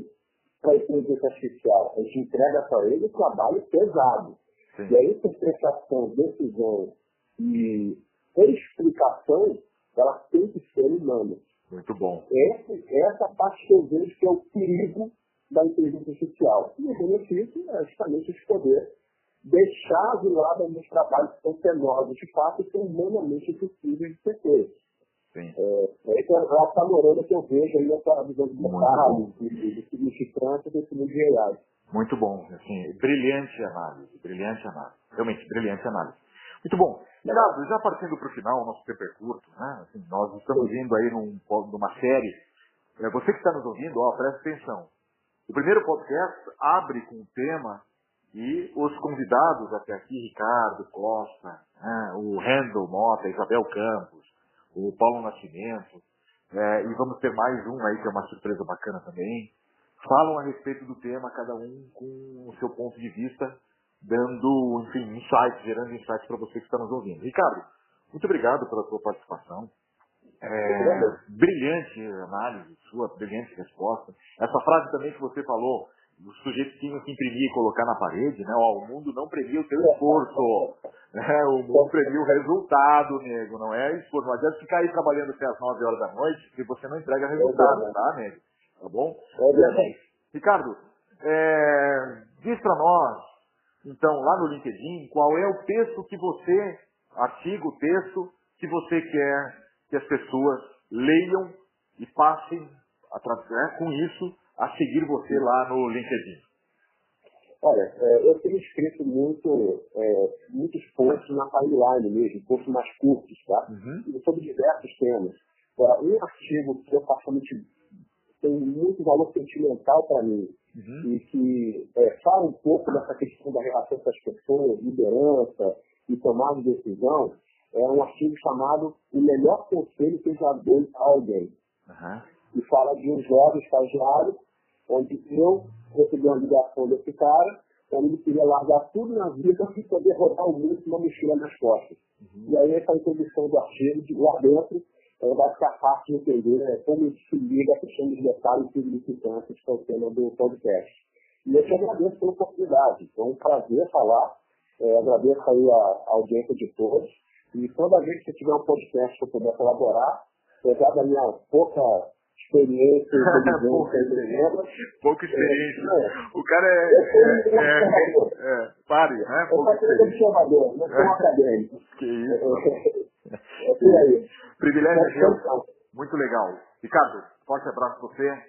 para a inteligência artificial. A gente entrega para ele um trabalho pesado. Sim. E a interpretação, decisão e explicação, ela tem que ser humana. Muito bom. Essa, essa parte que eu vejo que é o perigo da inteligência artificial. E o benefício é justamente de poder deixar de lado alguns trabalhos que são penosos de fato e são humanamente impossíveis de ser feitos. Sim. É, essa é a panorama que eu vejo aí nessa visão de detalhes, de, de significância desse mundo de AI. Muito bom, assim, brilhante análise, brilhante análise, realmente brilhante análise. Muito bom. Renato, já partindo para o final, nosso tempo é curto, né? Assim, nós estamos indo aí num, numa série. É, você que está nos ouvindo, ó, presta atenção. O primeiro podcast abre com o tema e os convidados até aqui, Ricardo Costa, né, o Randall Mota, Isabel Campos, o Paulo Nascimento, é, e vamos ter mais um aí que é uma surpresa bacana também, falam a respeito do tema, cada um com o seu ponto de vista dando, enfim, insights, gerando insights para você que está nos ouvindo. Ricardo, muito obrigado pela sua participação. É, brilhante análise sua, brilhante resposta. Essa frase também que você falou, os sujeitos tinham que imprimir e colocar na parede, né? Ó, o mundo não premia o teu esforço, né? o mundo premia o resultado, nego, não é esforço. Não adianta ficar aí trabalhando até as 9 horas da noite se você não entrega resultado, tá, nego? Tá bom? E assim, Ricardo, é, diz para nós, então, lá no LinkedIn, qual é o texto que você, artigo, texto, que você quer que as pessoas leiam e passem, né, com isso, a seguir você lá no LinkedIn? Olha, é, eu tenho escrito muito, é, muitos posts na timeline mesmo, posts mais curtos, tá? Uhum. Sobre diversos temas. Agora, um artigo que eu particularmente tem muito valor sentimental para mim, uhum. e que é, fala um pouco dessa questão da relação com as pessoas, liderança e tomada de decisão, é um artigo chamado O Melhor Conselho que já deu a alguém. Uhum. E fala de um jovem estagiário, onde eu recebi uma ligação desse cara, onde ele queria largar tudo na vida e poder rodar o mundo com uma mochila nas costas. Uhum. E aí essa introdução do artigo, de lá dentro, ela vai ficar fácil de entender né, como se liga a questão dos detalhes significantes que é o tema do podcast. E eu te agradeço pela oportunidade. Foi um prazer falar. É, agradeço aí a, a audiência de todos. E toda vez que tiver um podcast que eu puder colaborar, apesar da minha pouca experiência pouca, experiência. pouca experiência. É, o cara é. é, é, é, pare, né? Pouca. Eu sou observador, não sou um acadêmico. Que isso. É por aí. Privilégio é meu. Muito legal. Ricardo, forte abraço pra você.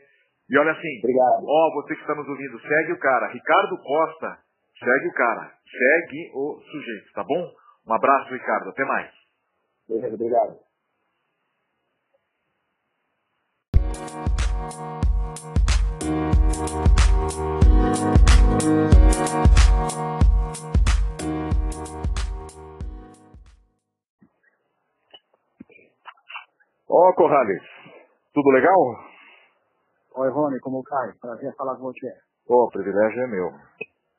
E olha assim, Obrigado. ó, você que está nos ouvindo, segue o cara. Ricardo Costa, segue o cara. Segue o sujeito, tá bom? Um abraço, Ricardo. Até mais. Obrigado. Ó, oh, Corrales, tudo legal? Oi, Rony, como cai? Prazer falar com você. Ô, oh, privilégio é meu.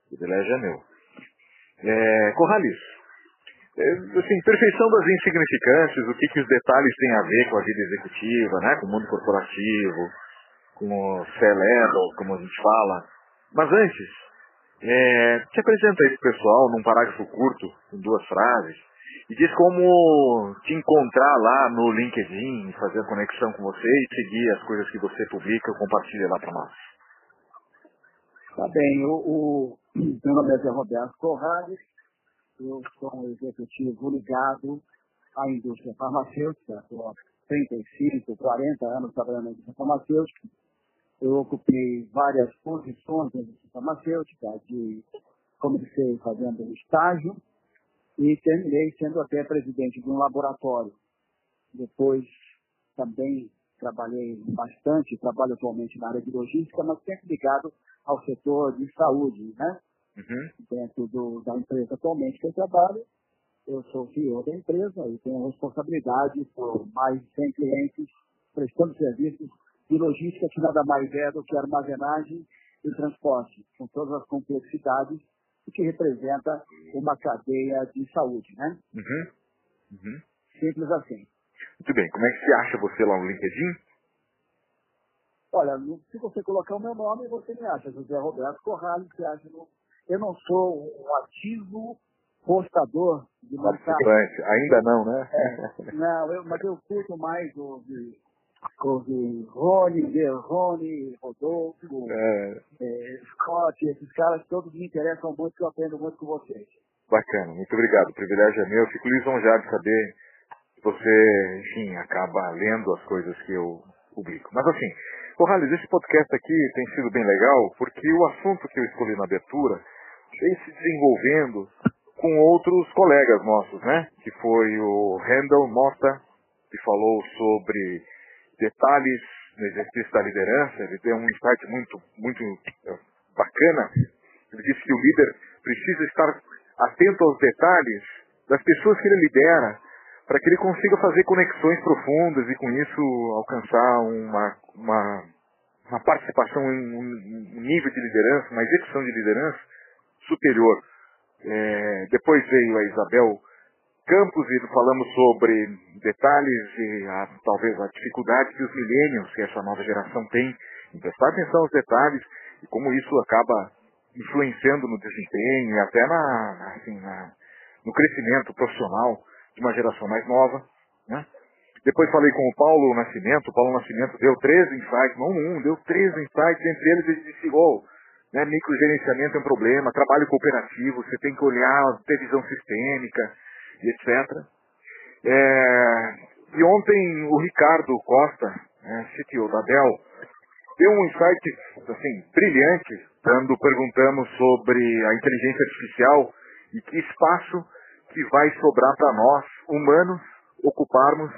Privilégio é meu. É, Corrales, é, assim, perfeição das insignificâncias, o que, que os detalhes têm a ver com a vida executiva, né, com o mundo corporativo, com o C-level, como a gente fala. Mas antes, é, te apresenta esse pessoal num parágrafo curto, com duas frases, e diz como te encontrar lá no LinkedIn, fazer a conexão com você e seguir as coisas que você publica, compartilha lá para nós. Tá bem, o, o meu nome é Roberto Corrales, eu sou um executivo ligado à indústria farmacêutica, estou há 35, 40 anos trabalhando na indústria farmacêutica. Eu ocupei várias posições na indústria farmacêutica, de comecei fazendo estágio e terminei sendo até presidente de um laboratório. Depois também trabalhei bastante, trabalho atualmente na área de logística, mas sempre ligado ao setor de saúde, né? uhum. dentro do, da empresa atualmente que eu trabalho. Eu sou CEO da empresa e tenho responsabilidade por mais de 100 clientes prestando serviços de logística que nada mais é do que armazenagem e transporte, com todas as complexidades o que representa uma cadeia de saúde, né? Uhum. Uhum. Simples assim. Muito bem. Como é que se acha você lá no LinkedIn? Olha, se você colocar o meu nome, você me acha. José Roberto Corrales, você acha no, eu não sou um ativo postador de mensagem. Ainda não, né? É, não, eu, mas eu curto mais o de, de Rony, de Rony, Rodolfo, é. É, Scott, esses caras todos me interessam muito, eu aprendo muito com vocês. Bacana, muito obrigado. O privilégio é meu. Fico lisonjeado de saber que você, enfim, acaba lendo as coisas que eu publico. Mas assim, Corrales, esse podcast aqui tem sido bem legal porque o assunto que eu escolhi na abertura vem se desenvolvendo com outros colegas nossos, né? Que foi o Randall Mota, que falou sobre detalhes no exercício da liderança. Ele deu um insight muito, muito eh, bacana. Ele disse que o líder precisa estar atento aos detalhes das pessoas que ele lidera, para que ele consiga fazer conexões profundas e com isso alcançar uma, uma, uma participação em um nível de liderança, uma execução de liderança superior. É, depois veio a Isabel Campos e falamos sobre detalhes e a, talvez a dificuldade que os milênios, que essa nova geração tem, em prestar atenção aos detalhes e como isso acaba influenciando no desempenho e até na, assim, na, no crescimento profissional de uma geração mais nova. Né? Depois falei com o Paulo Nascimento, o Paulo Nascimento deu três insights, não um, deu três insights, entre eles ele disse, oh, né? Microgerenciamento é um problema, trabalho cooperativo, você tem que olhar, ter visão sistêmica e etc. É, e ontem o Ricardo Costa, né, CTO da Dell, deu um insight assim, brilhante quando perguntamos sobre a inteligência artificial e que espaço que vai sobrar para nós, humanos, ocuparmos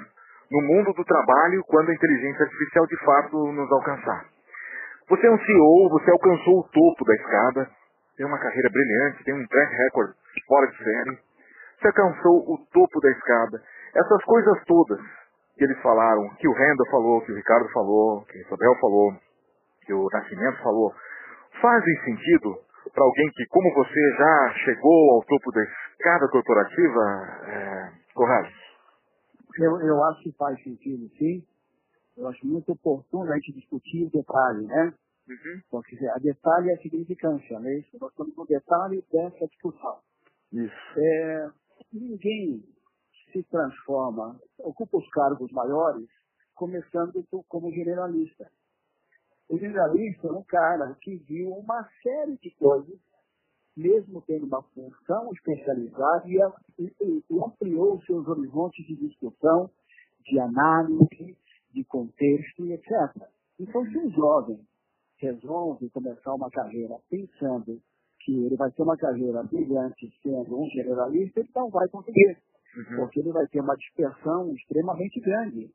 no mundo do trabalho quando a inteligência artificial de fato nos alcançar. Você é um CEO, você alcançou o topo da escada, tem uma carreira brilhante, tem um track record fora de série. Você alcançou o topo da escada. Essas coisas todas que eles falaram, que o Renda falou, que o Ricardo falou, que o Isabel falou, que o Nascimento falou, fazem sentido para alguém que, como você, já chegou ao topo da escada corporativa, é, Corrales? Eu, eu acho que faz sentido, sim eu acho muito oportuno a gente discutir o detalhe, né? Uhum. Porque a detalhe é a significância, né? Isso, nós estamos no detalhe dessa discussão. Isso. É, ninguém se transforma, ocupa os cargos maiores, começando como generalista. O generalista é um cara que viu uma série de coisas, mesmo tendo uma função especializada, e, ampliou seus horizontes de discussão, de análise, de contexto e etc. Então, se um jovem resolve começar uma carreira pensando que ele vai ter uma carreira brilhante sendo um generalista, ele não vai conseguir, uhum. porque ele vai ter uma dispersão extremamente grande.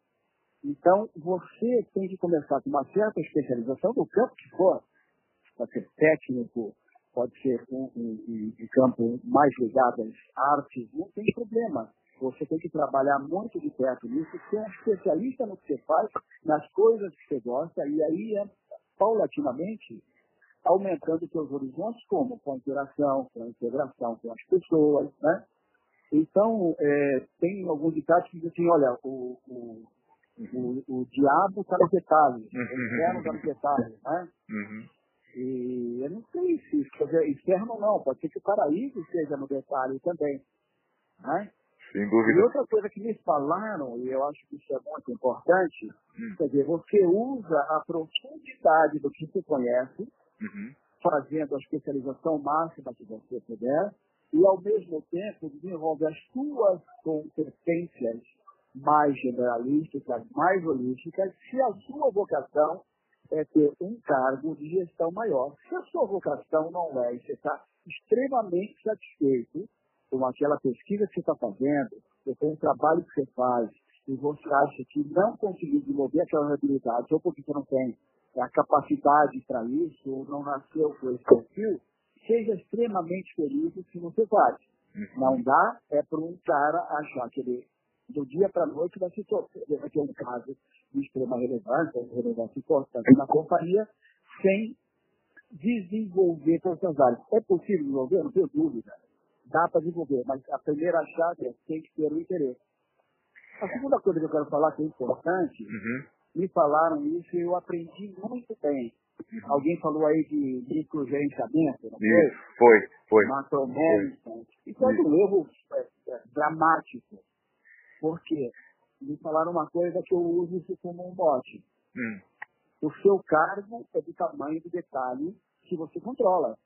Então, você tem que começar com uma certa especialização no campo que for. Pode ser técnico, pode ser um, um, um campo mais ligado às artes, não tem problema. Você tem que trabalhar muito de perto nisso, ser um especialista no que você faz, nas coisas que você gosta, e aí é paulatinamente aumentando seus horizontes, como com a interação, com a integração com as pessoas, né? Então, é, tem alguns ditados que dizem assim, olha, o, o, o, o diabo está nos detalhes, uhum. o inferno está nos detalhes, né? Uhum. E eu não sei se quer dizer, inferno não, pode ser que o paraíso esteja no detalhe também, né? Sem dúvida. E outra coisa que me falaram, e eu acho que isso é muito importante, hum. quer dizer, você usa a profundidade do que você conhece, uhum. fazendo a especialização máxima que você puder, e ao mesmo tempo desenvolve as suas competências mais generalistas, mais holísticas, se a sua vocação é ter um cargo de gestão maior. Se a sua vocação não é, e você está extremamente satisfeito, com aquela pesquisa que você está fazendo, com o trabalho que você faz, e você acha que não conseguiu desenvolver aquela habilidade, ou porque você não tem a capacidade para isso, ou não nasceu com esse perfil, seja extremamente feliz se você faz. Uhum. Não dá é para um cara achar que ele, do dia para a noite, vai, se vai ter um caso de extrema relevância, relevância importante na companhia, sem desenvolver todas as áreas. É possível desenvolver? Não tenho dúvida dá para desenvolver, mas a primeira chave é tem que ter o interesse. A segunda coisa que eu quero falar que é importante, uhum. Me falaram isso e eu aprendi muito bem. Alguém falou aí de microgerenciamento, não foi? Isso, foi, foi. Macromanagement. Isso é um erro é, é, dramático. Por quê? Me falaram uma coisa que eu uso isso como um bote. Hum. O seu cargo é do tamanho do detalhe que você controla.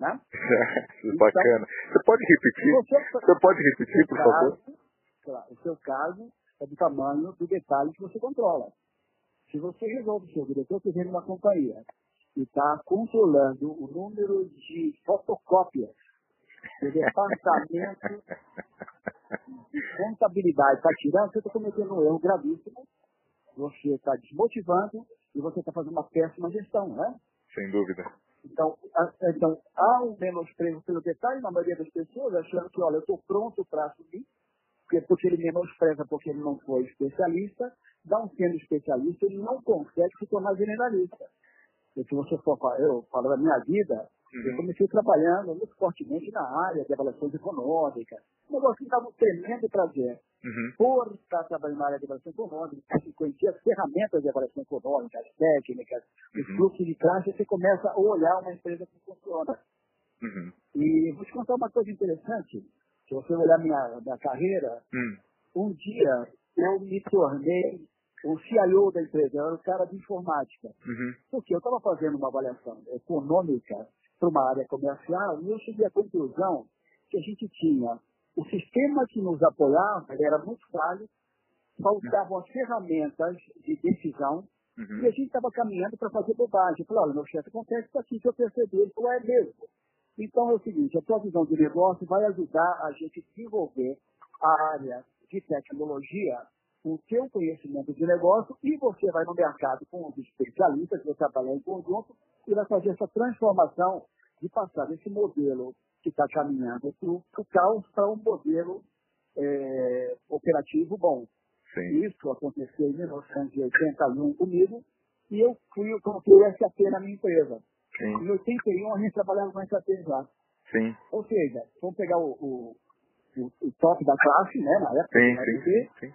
Né? Bacana. Você pode repetir? Você, você pode repetir, por favor? Claro, o seu caso é do tamanho do detalhe que você controla. Se você resolve ser o diretor que vem uma companhia e está controlando o número de fotocópias do departamento de contabilidade está tirando, você está cometendo um erro gravíssimo, você está desmotivando e você está fazendo uma péssima gestão, né? Sem dúvida. Então, então, há um menosprezo pelo detalhe na maioria das pessoas, achando que, olha, eu estou pronto para assumir, porque, porque ele menospreza porque ele não foi especialista, não sendo especialista, ele não consegue se tornar generalista. E se você for, eu falo da minha vida, uhum. eu comecei trabalhando muito fortemente na área de avaliações econômicas, um negócio que dava um tremendo prazer. Uhum. Por estar trabalhando na área de avaliação econômica, você conhecia as ferramentas de avaliação econômica, as técnicas, uhum. os fluxos de caixa, você começa a olhar uma empresa que funciona. Uhum. E vou te contar uma coisa interessante. Se você olhar minha, minha carreira, hum. um dia eu me tornei o CIO da empresa, eu era o cara de informática. Uhum. Porque eu estava fazendo uma avaliação econômica para uma área comercial e eu cheguei à conclusão que a gente tinha o sistema que nos apoiava era muito falho, faltavam as ferramentas de decisão uhum. e a gente estava caminhando para fazer bobagem. Eu falei, olha, meu chefe, acontece isso aqui que eu percebi. Ele falou, é mesmo. Então é o seguinte, a tua visão de negócio vai ajudar a gente a desenvolver a área de tecnologia, o seu conhecimento de negócio e você vai no mercado com os especialistas, você trabalhar em conjunto e vai fazer essa transformação de passar desse modelo que está caminhando para o caos para um modelo é, operativo bom. Sim. Isso aconteceu em 1981 comigo e eu fui, coloquei o SAP na minha empresa. Sim. Em 81 a gente trabalhava com SAP já. Sim. Ou seja, vamos pegar o, o, o, o top da classe, né, na época, sim, sim, sim, sim.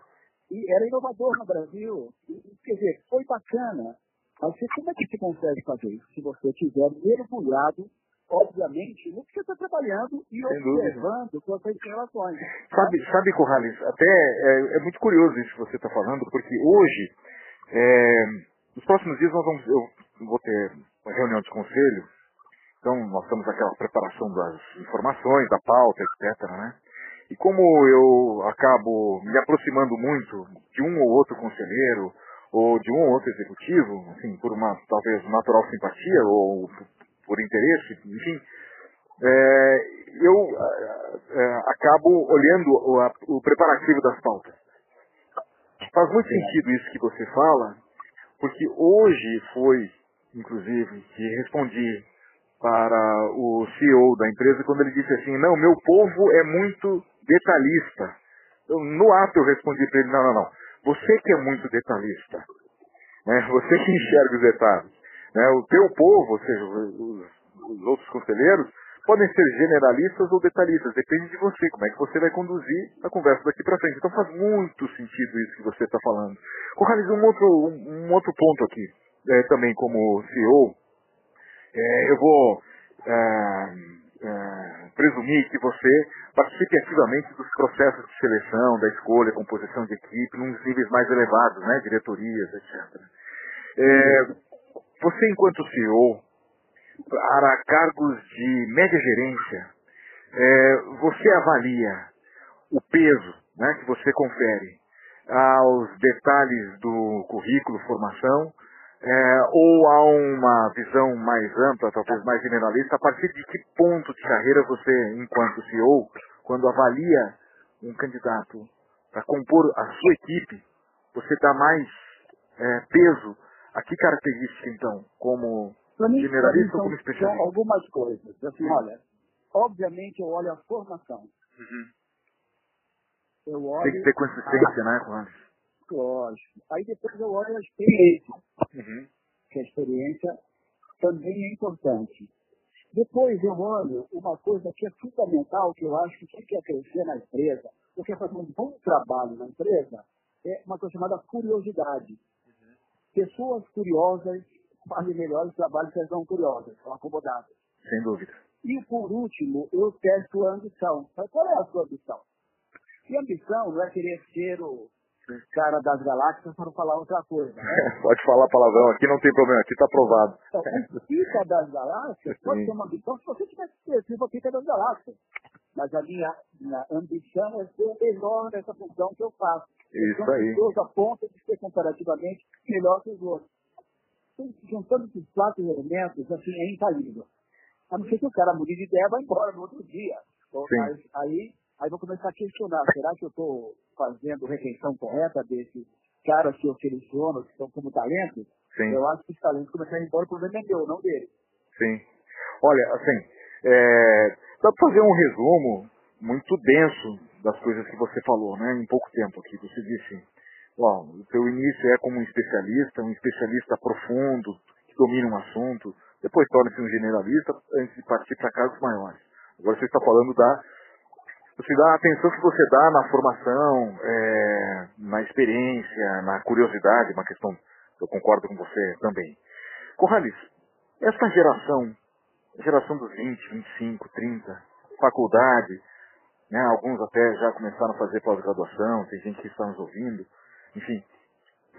e era inovador no Brasil. E, quer dizer, foi bacana. Mas como é que se consegue fazer isso? Se você tiver mergulhado obviamente, no que você está trabalhando e Sem observando suas relações. Sabe, sabe Corrales, até é, é, muito curioso isso que você está falando, porque hoje, é, nos próximos dias nós vamos, eu vou ter uma reunião de conselho, então nós estamos naquela preparação das informações, da pauta, etc. Né? E como eu acabo me aproximando muito de um ou outro conselheiro, ou de um ou outro executivo, assim, por uma talvez natural simpatia, ou por interesse, enfim, é, eu é, acabo olhando o, o, preparativo das pautas. Faz muito sentido isso que você fala, porque hoje foi, inclusive, que respondi para o CEO da empresa quando ele disse assim, não, meu povo é muito detalhista. Eu, no ato eu respondi para ele, não, não, não, você que é muito detalhista, né? você que enxerga os detalhes. Né? O teu povo, ou seja, os, os outros conselheiros, podem ser generalistas ou detalhistas, depende de você, como é que você vai conduzir a conversa daqui para frente. Então faz muito sentido isso que você está falando. Corrales, um outro, um, um, outro ponto aqui, é, também como CEO, é, eu vou é, é, presumir que você participe ativamente dos processos de seleção, da escolha, composição de equipe, nos níveis mais elevados, né, diretorias, etc. É, você, enquanto CEO, para cargos de média gerência, é, você avalia o peso né, que você confere aos detalhes do currículo, formação, é, ou há uma visão mais ampla, talvez mais generalista, a partir de que ponto de carreira você, enquanto CEO, quando avalia um candidato para compor a sua equipe, você dá mais é, peso a que característica, então, como mim, generalista ou como especialista? São algumas coisas. Assim, olha, obviamente eu olho a formação. Uhum. Eu olho Tem que ter consistência, a... né, Juan? Lógico. Aí depois eu olho a experiência. Uhum. Que a experiência também é importante. Depois eu olho uma coisa que é fundamental, que eu acho que quem quer crescer na empresa, ou quer fazer um bom trabalho na empresa, é uma coisa chamada curiosidade. Uhum. Pessoas curiosas fazem melhores trabalhos que elas não curiosas, são acomodadas. Sem dúvida. E por último, eu testo a ambição. Mas qual é a sua ambição? E ambição não é querer ser o cara das galáxias para falar outra coisa. Né? pode falar palavrão aqui, não tem problema, aqui está aprovado. Então, pica das galáxias pode ser uma ambição se você tivesse sido o pica das galáxias. Mas a minha, minha ambição é ser o melhor nessa função que eu faço. Isso eu aí. a ponto de ser comparativamente melhor que os outros. Então, juntando esses quatro elementos, assim, é infalível. A não ser que o cara mude de ideia vá embora no outro dia. Então, aí, aí, vou começar a questionar, será que eu estou fazendo retenção correta desses caras que eu seleciono, que estão como talentos? Sim. Eu acho que os talentos começaram a ir embora, o problema é meu, não dele. Sim. Olha, assim, é, dá para fazer um resumo muito denso das coisas que você falou, né, em pouco tempo aqui. Você disse, ó, o seu início é como um especialista, um especialista profundo, que domina um assunto, depois torna-se um generalista antes de partir para cargos maiores. Agora você está falando da você dá a atenção que você dá na formação, é, na experiência, na curiosidade, uma questão eu concordo com você também. Corrales, essa geração, geração dos 20, 25, 30, faculdade, né, alguns até já começaram a fazer pós-graduação, tem gente que está nos ouvindo, enfim.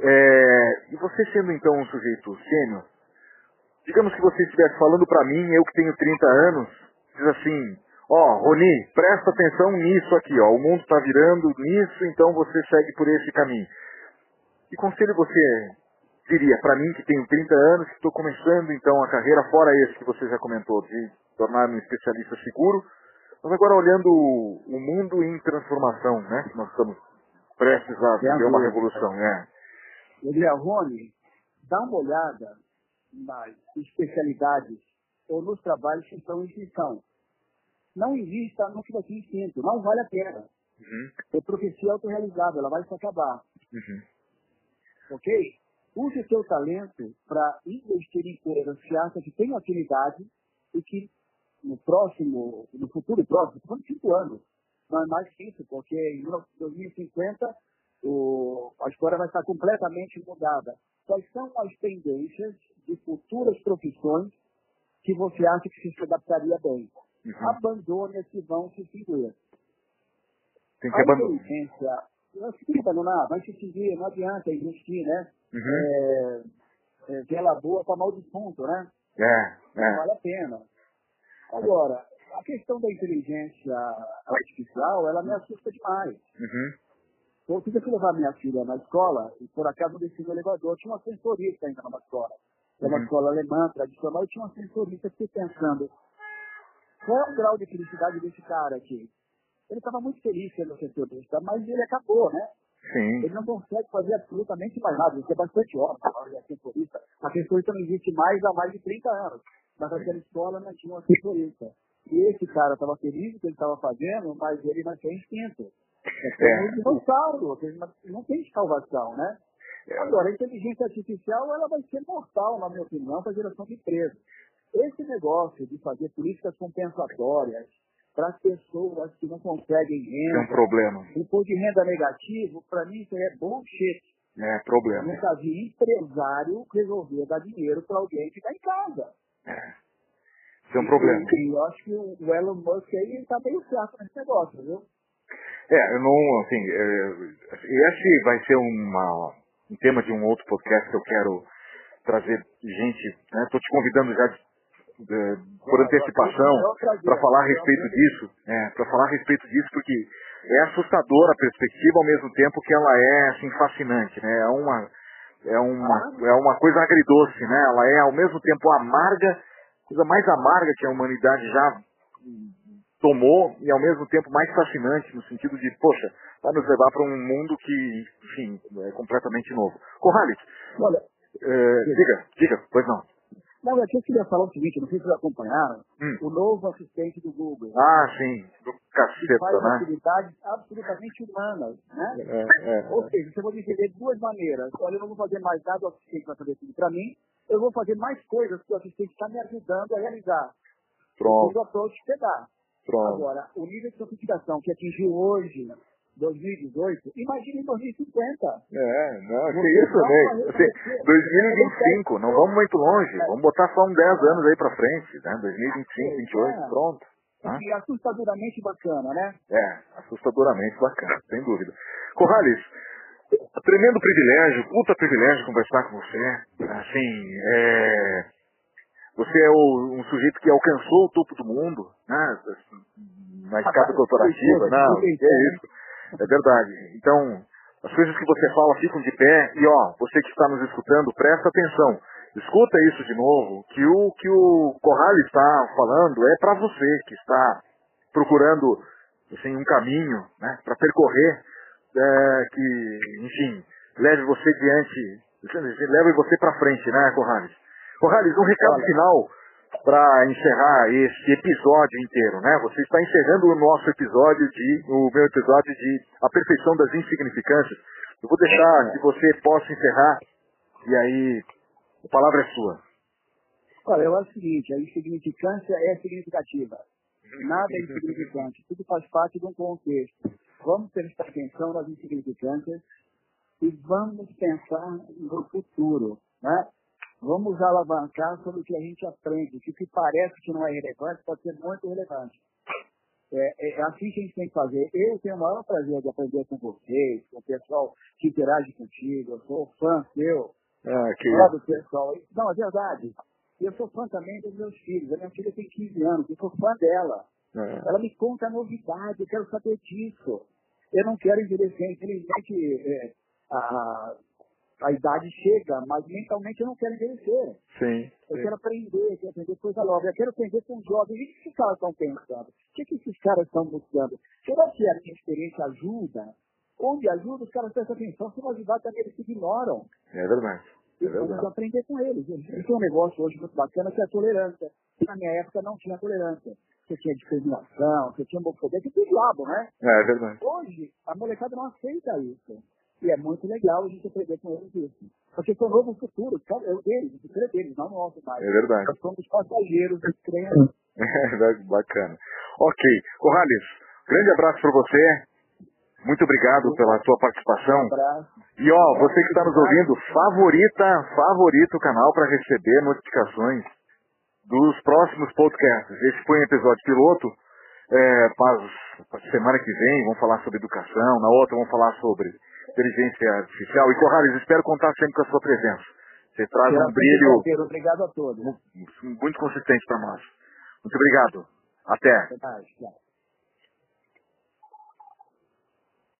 É, e você sendo então um sujeito sênior, digamos que você estivesse falando para mim, eu que tenho 30 anos, diz assim, Ó, Roni, presta atenção nisso aqui, ó. O mundo está virando nisso, então você segue por esse caminho. Que conselho você diria para mim que tenho 30 anos, que estou começando então a carreira fora esse que você já comentou, de tornar-me um especialista seguro, mas agora olhando o mundo em transformação, né? Nós estamos prestes a viver uma revolução, né? Rony, dá uma olhada nas especialidades ou nos trabalhos que estão em extinção não invista no que você instinto, não vale a pena. Uhum. É profecia autorrealizável, ela vai se acabar. Uhum. Ok? Use o seu talento para investir em coisas que acha que tem afinidade e que no próximo, no futuro próximo, por cinco anos, não é mais que isso, porque em 2050 o, a história vai estar completamente mudada. Quais são as tendências de futuras profissões que você acha que se adaptaria bem? Uhum. abandone as que vão se extinguir. Tem que abandonar. inteligência, não se abandonar, vai se extinguir, não adianta investir, né? Uhum. É, é, vela boa para mal defunto, né? É, Não é. vale a pena. Agora, a questão da inteligência artificial, ela me assusta demais. Uhum. Eu tive que levar minha filha na escola e por acaso desci no elevador, tinha uma sensorista ainda numa escola. É uma Uhum. escola alemã, tradicional, e tinha uma sensorista que pensando, qual é o grau de felicidade desse cara aqui? Ele estava muito feliz sendo sensorista, mas ele acabou, né? Sim. Ele não consegue fazer absolutamente mais nada. Isso é bastante óbvio. Ele é sensorista. A sensorista não existe mais há mais de 30 anos. Mas naquela escola não tinha uma sensorista. E esse cara estava feliz com o que ele estava fazendo, mas ele não tem instinto. É É. um. Ele não- não tem salvação, né? É. Agora, a inteligência artificial ela vai ser mortal, na minha opinião, para a geração de empresas. Esse negócio de fazer políticas compensatórias para as pessoas que não conseguem renda, é um problema. imposto de renda negativo, para mim isso é bullshit. É problema. Nunca vi empresário resolver dar dinheiro para alguém que está em casa. É. Isso é um problema. E, eu acho que o Elon Musk aí está meio certo nesse negócio, viu? É, eu não, assim, é, esse vai ser uma, um tema de um outro podcast que eu quero trazer gente, né? Estou te convidando já de, de, por antecipação para falar a respeito disso, é, para falar a respeito disso, porque é assustadora a perspectiva ao mesmo tempo que ela é assim fascinante, né? É uma é uma é uma coisa agridoce, né? Ela é ao mesmo tempo amarga, coisa mais amarga que a humanidade já tomou e ao mesmo tempo mais fascinante no sentido de, poxa, vai nos levar para um mundo que, enfim, é completamente novo. Corrales, Olha, é, diga, diga, pois não. Não, aqui eu queria falar o seguinte, não sei se vocês acompanharam, Hum. o novo assistente do Google. Ah, sim, do que faz caceta, né? atividades absolutamente humanas, né? É, é, Ou seja, você pode entender de duas maneiras. Olha, eu não vou fazer mais nada, o assistente vai fazer tudo para mim. Eu vou fazer mais coisas que o assistente está me ajudando a realizar. pronto, O approach que você dá. pronto. Agora, o nível de sofisticação que atingiu hoje, 2018, imagine em 2050. É, não, que isso, né? Assim, reconhecer. 2025, não vamos muito longe, vamos botar só uns 10 anos aí pra frente, né? 2025, 28, É. pronto. Tá? E assustadoramente bacana, né? É, assustadoramente bacana, sem dúvida. Corrales, tremendo privilégio, puta privilégio conversar com você. Assim, é, você é o- um sujeito que alcançou o topo do mundo, né? Na escada corporativa, não, é isso. É verdade. Então, as coisas que você fala ficam de pé e ó, você que está nos escutando, presta atenção. Escuta isso de novo, que o que o Corrales está falando é para você que está procurando assim, um caminho né, para percorrer é, que, enfim, leve você diante, leve você para frente, né, Corrales? Corrales, um recado Olha. final para encerrar esse episódio inteiro, né? Você está encerrando o nosso episódio de, o meu episódio de A Perfeição das Insignificâncias. Eu vou deixar que você possa encerrar e aí a palavra é sua. Olha, eu acho o seguinte, a insignificância é significativa. Nada é insignificante, tudo faz parte de um contexto. Vamos prestar atenção nas insignificâncias e vamos pensar no futuro, né? Vamos alavancar sobre o que a gente aprende, que o que parece que não é relevante pode ser muito relevante. É, é assim que a gente tem que fazer. Eu tenho o maior prazer de aprender com vocês, com o pessoal que interage contigo, eu sou fã seu, Ah, que do pessoal. Não, é verdade. Eu sou fã também dos meus filhos. A minha filha tem 15 anos, eu sou fã dela. é, Ela me conta novidade, eu quero saber disso. Eu não quero envelhecer, infelizmente é, a, a idade chega, mas mentalmente eu não quero envelhecer. sim. Eu sim. quero aprender, eu quero aprender coisa nova. Eu quero aprender com os jovens. O que esses caras estão pensando? O que, que esses caras estão buscando? Será que a minha experiência ajuda? Onde ajuda, os caras prestam atenção. Se não ajudar, também eles se ignoram. É verdade. É verdade. aprender com eles. Isso é um negócio hoje muito bacana, que é a tolerância. Na minha época não tinha tolerância. Você tinha discriminação, você tinha homofobia, você tinha diabo, né? É verdade. Hoje, a molecada não aceita isso. E é muito legal a gente aprender com eles isso. Porque foi o novo futuro, é o deles, o futuro é deles, não nosso mais. É verdade. Nós somos passageiros do trem. É, bacana. Ok. Corrales, grande abraço para você. Muito obrigado pela sua participação. Um abraço. E ó, você que está nos ouvindo, favorita, favorita o canal para receber notificações dos próximos podcasts. Esse foi um episódio piloto. É, para semana que vem vamos falar sobre educação, na outra vamos falar sobre inteligência artificial. E Corrales, espero contar sempre com a sua presença. Você traz um brilho Prazer, Obrigado a todos. mu- muito consistente para nós. Muito obrigado. Até. Verdade, claro.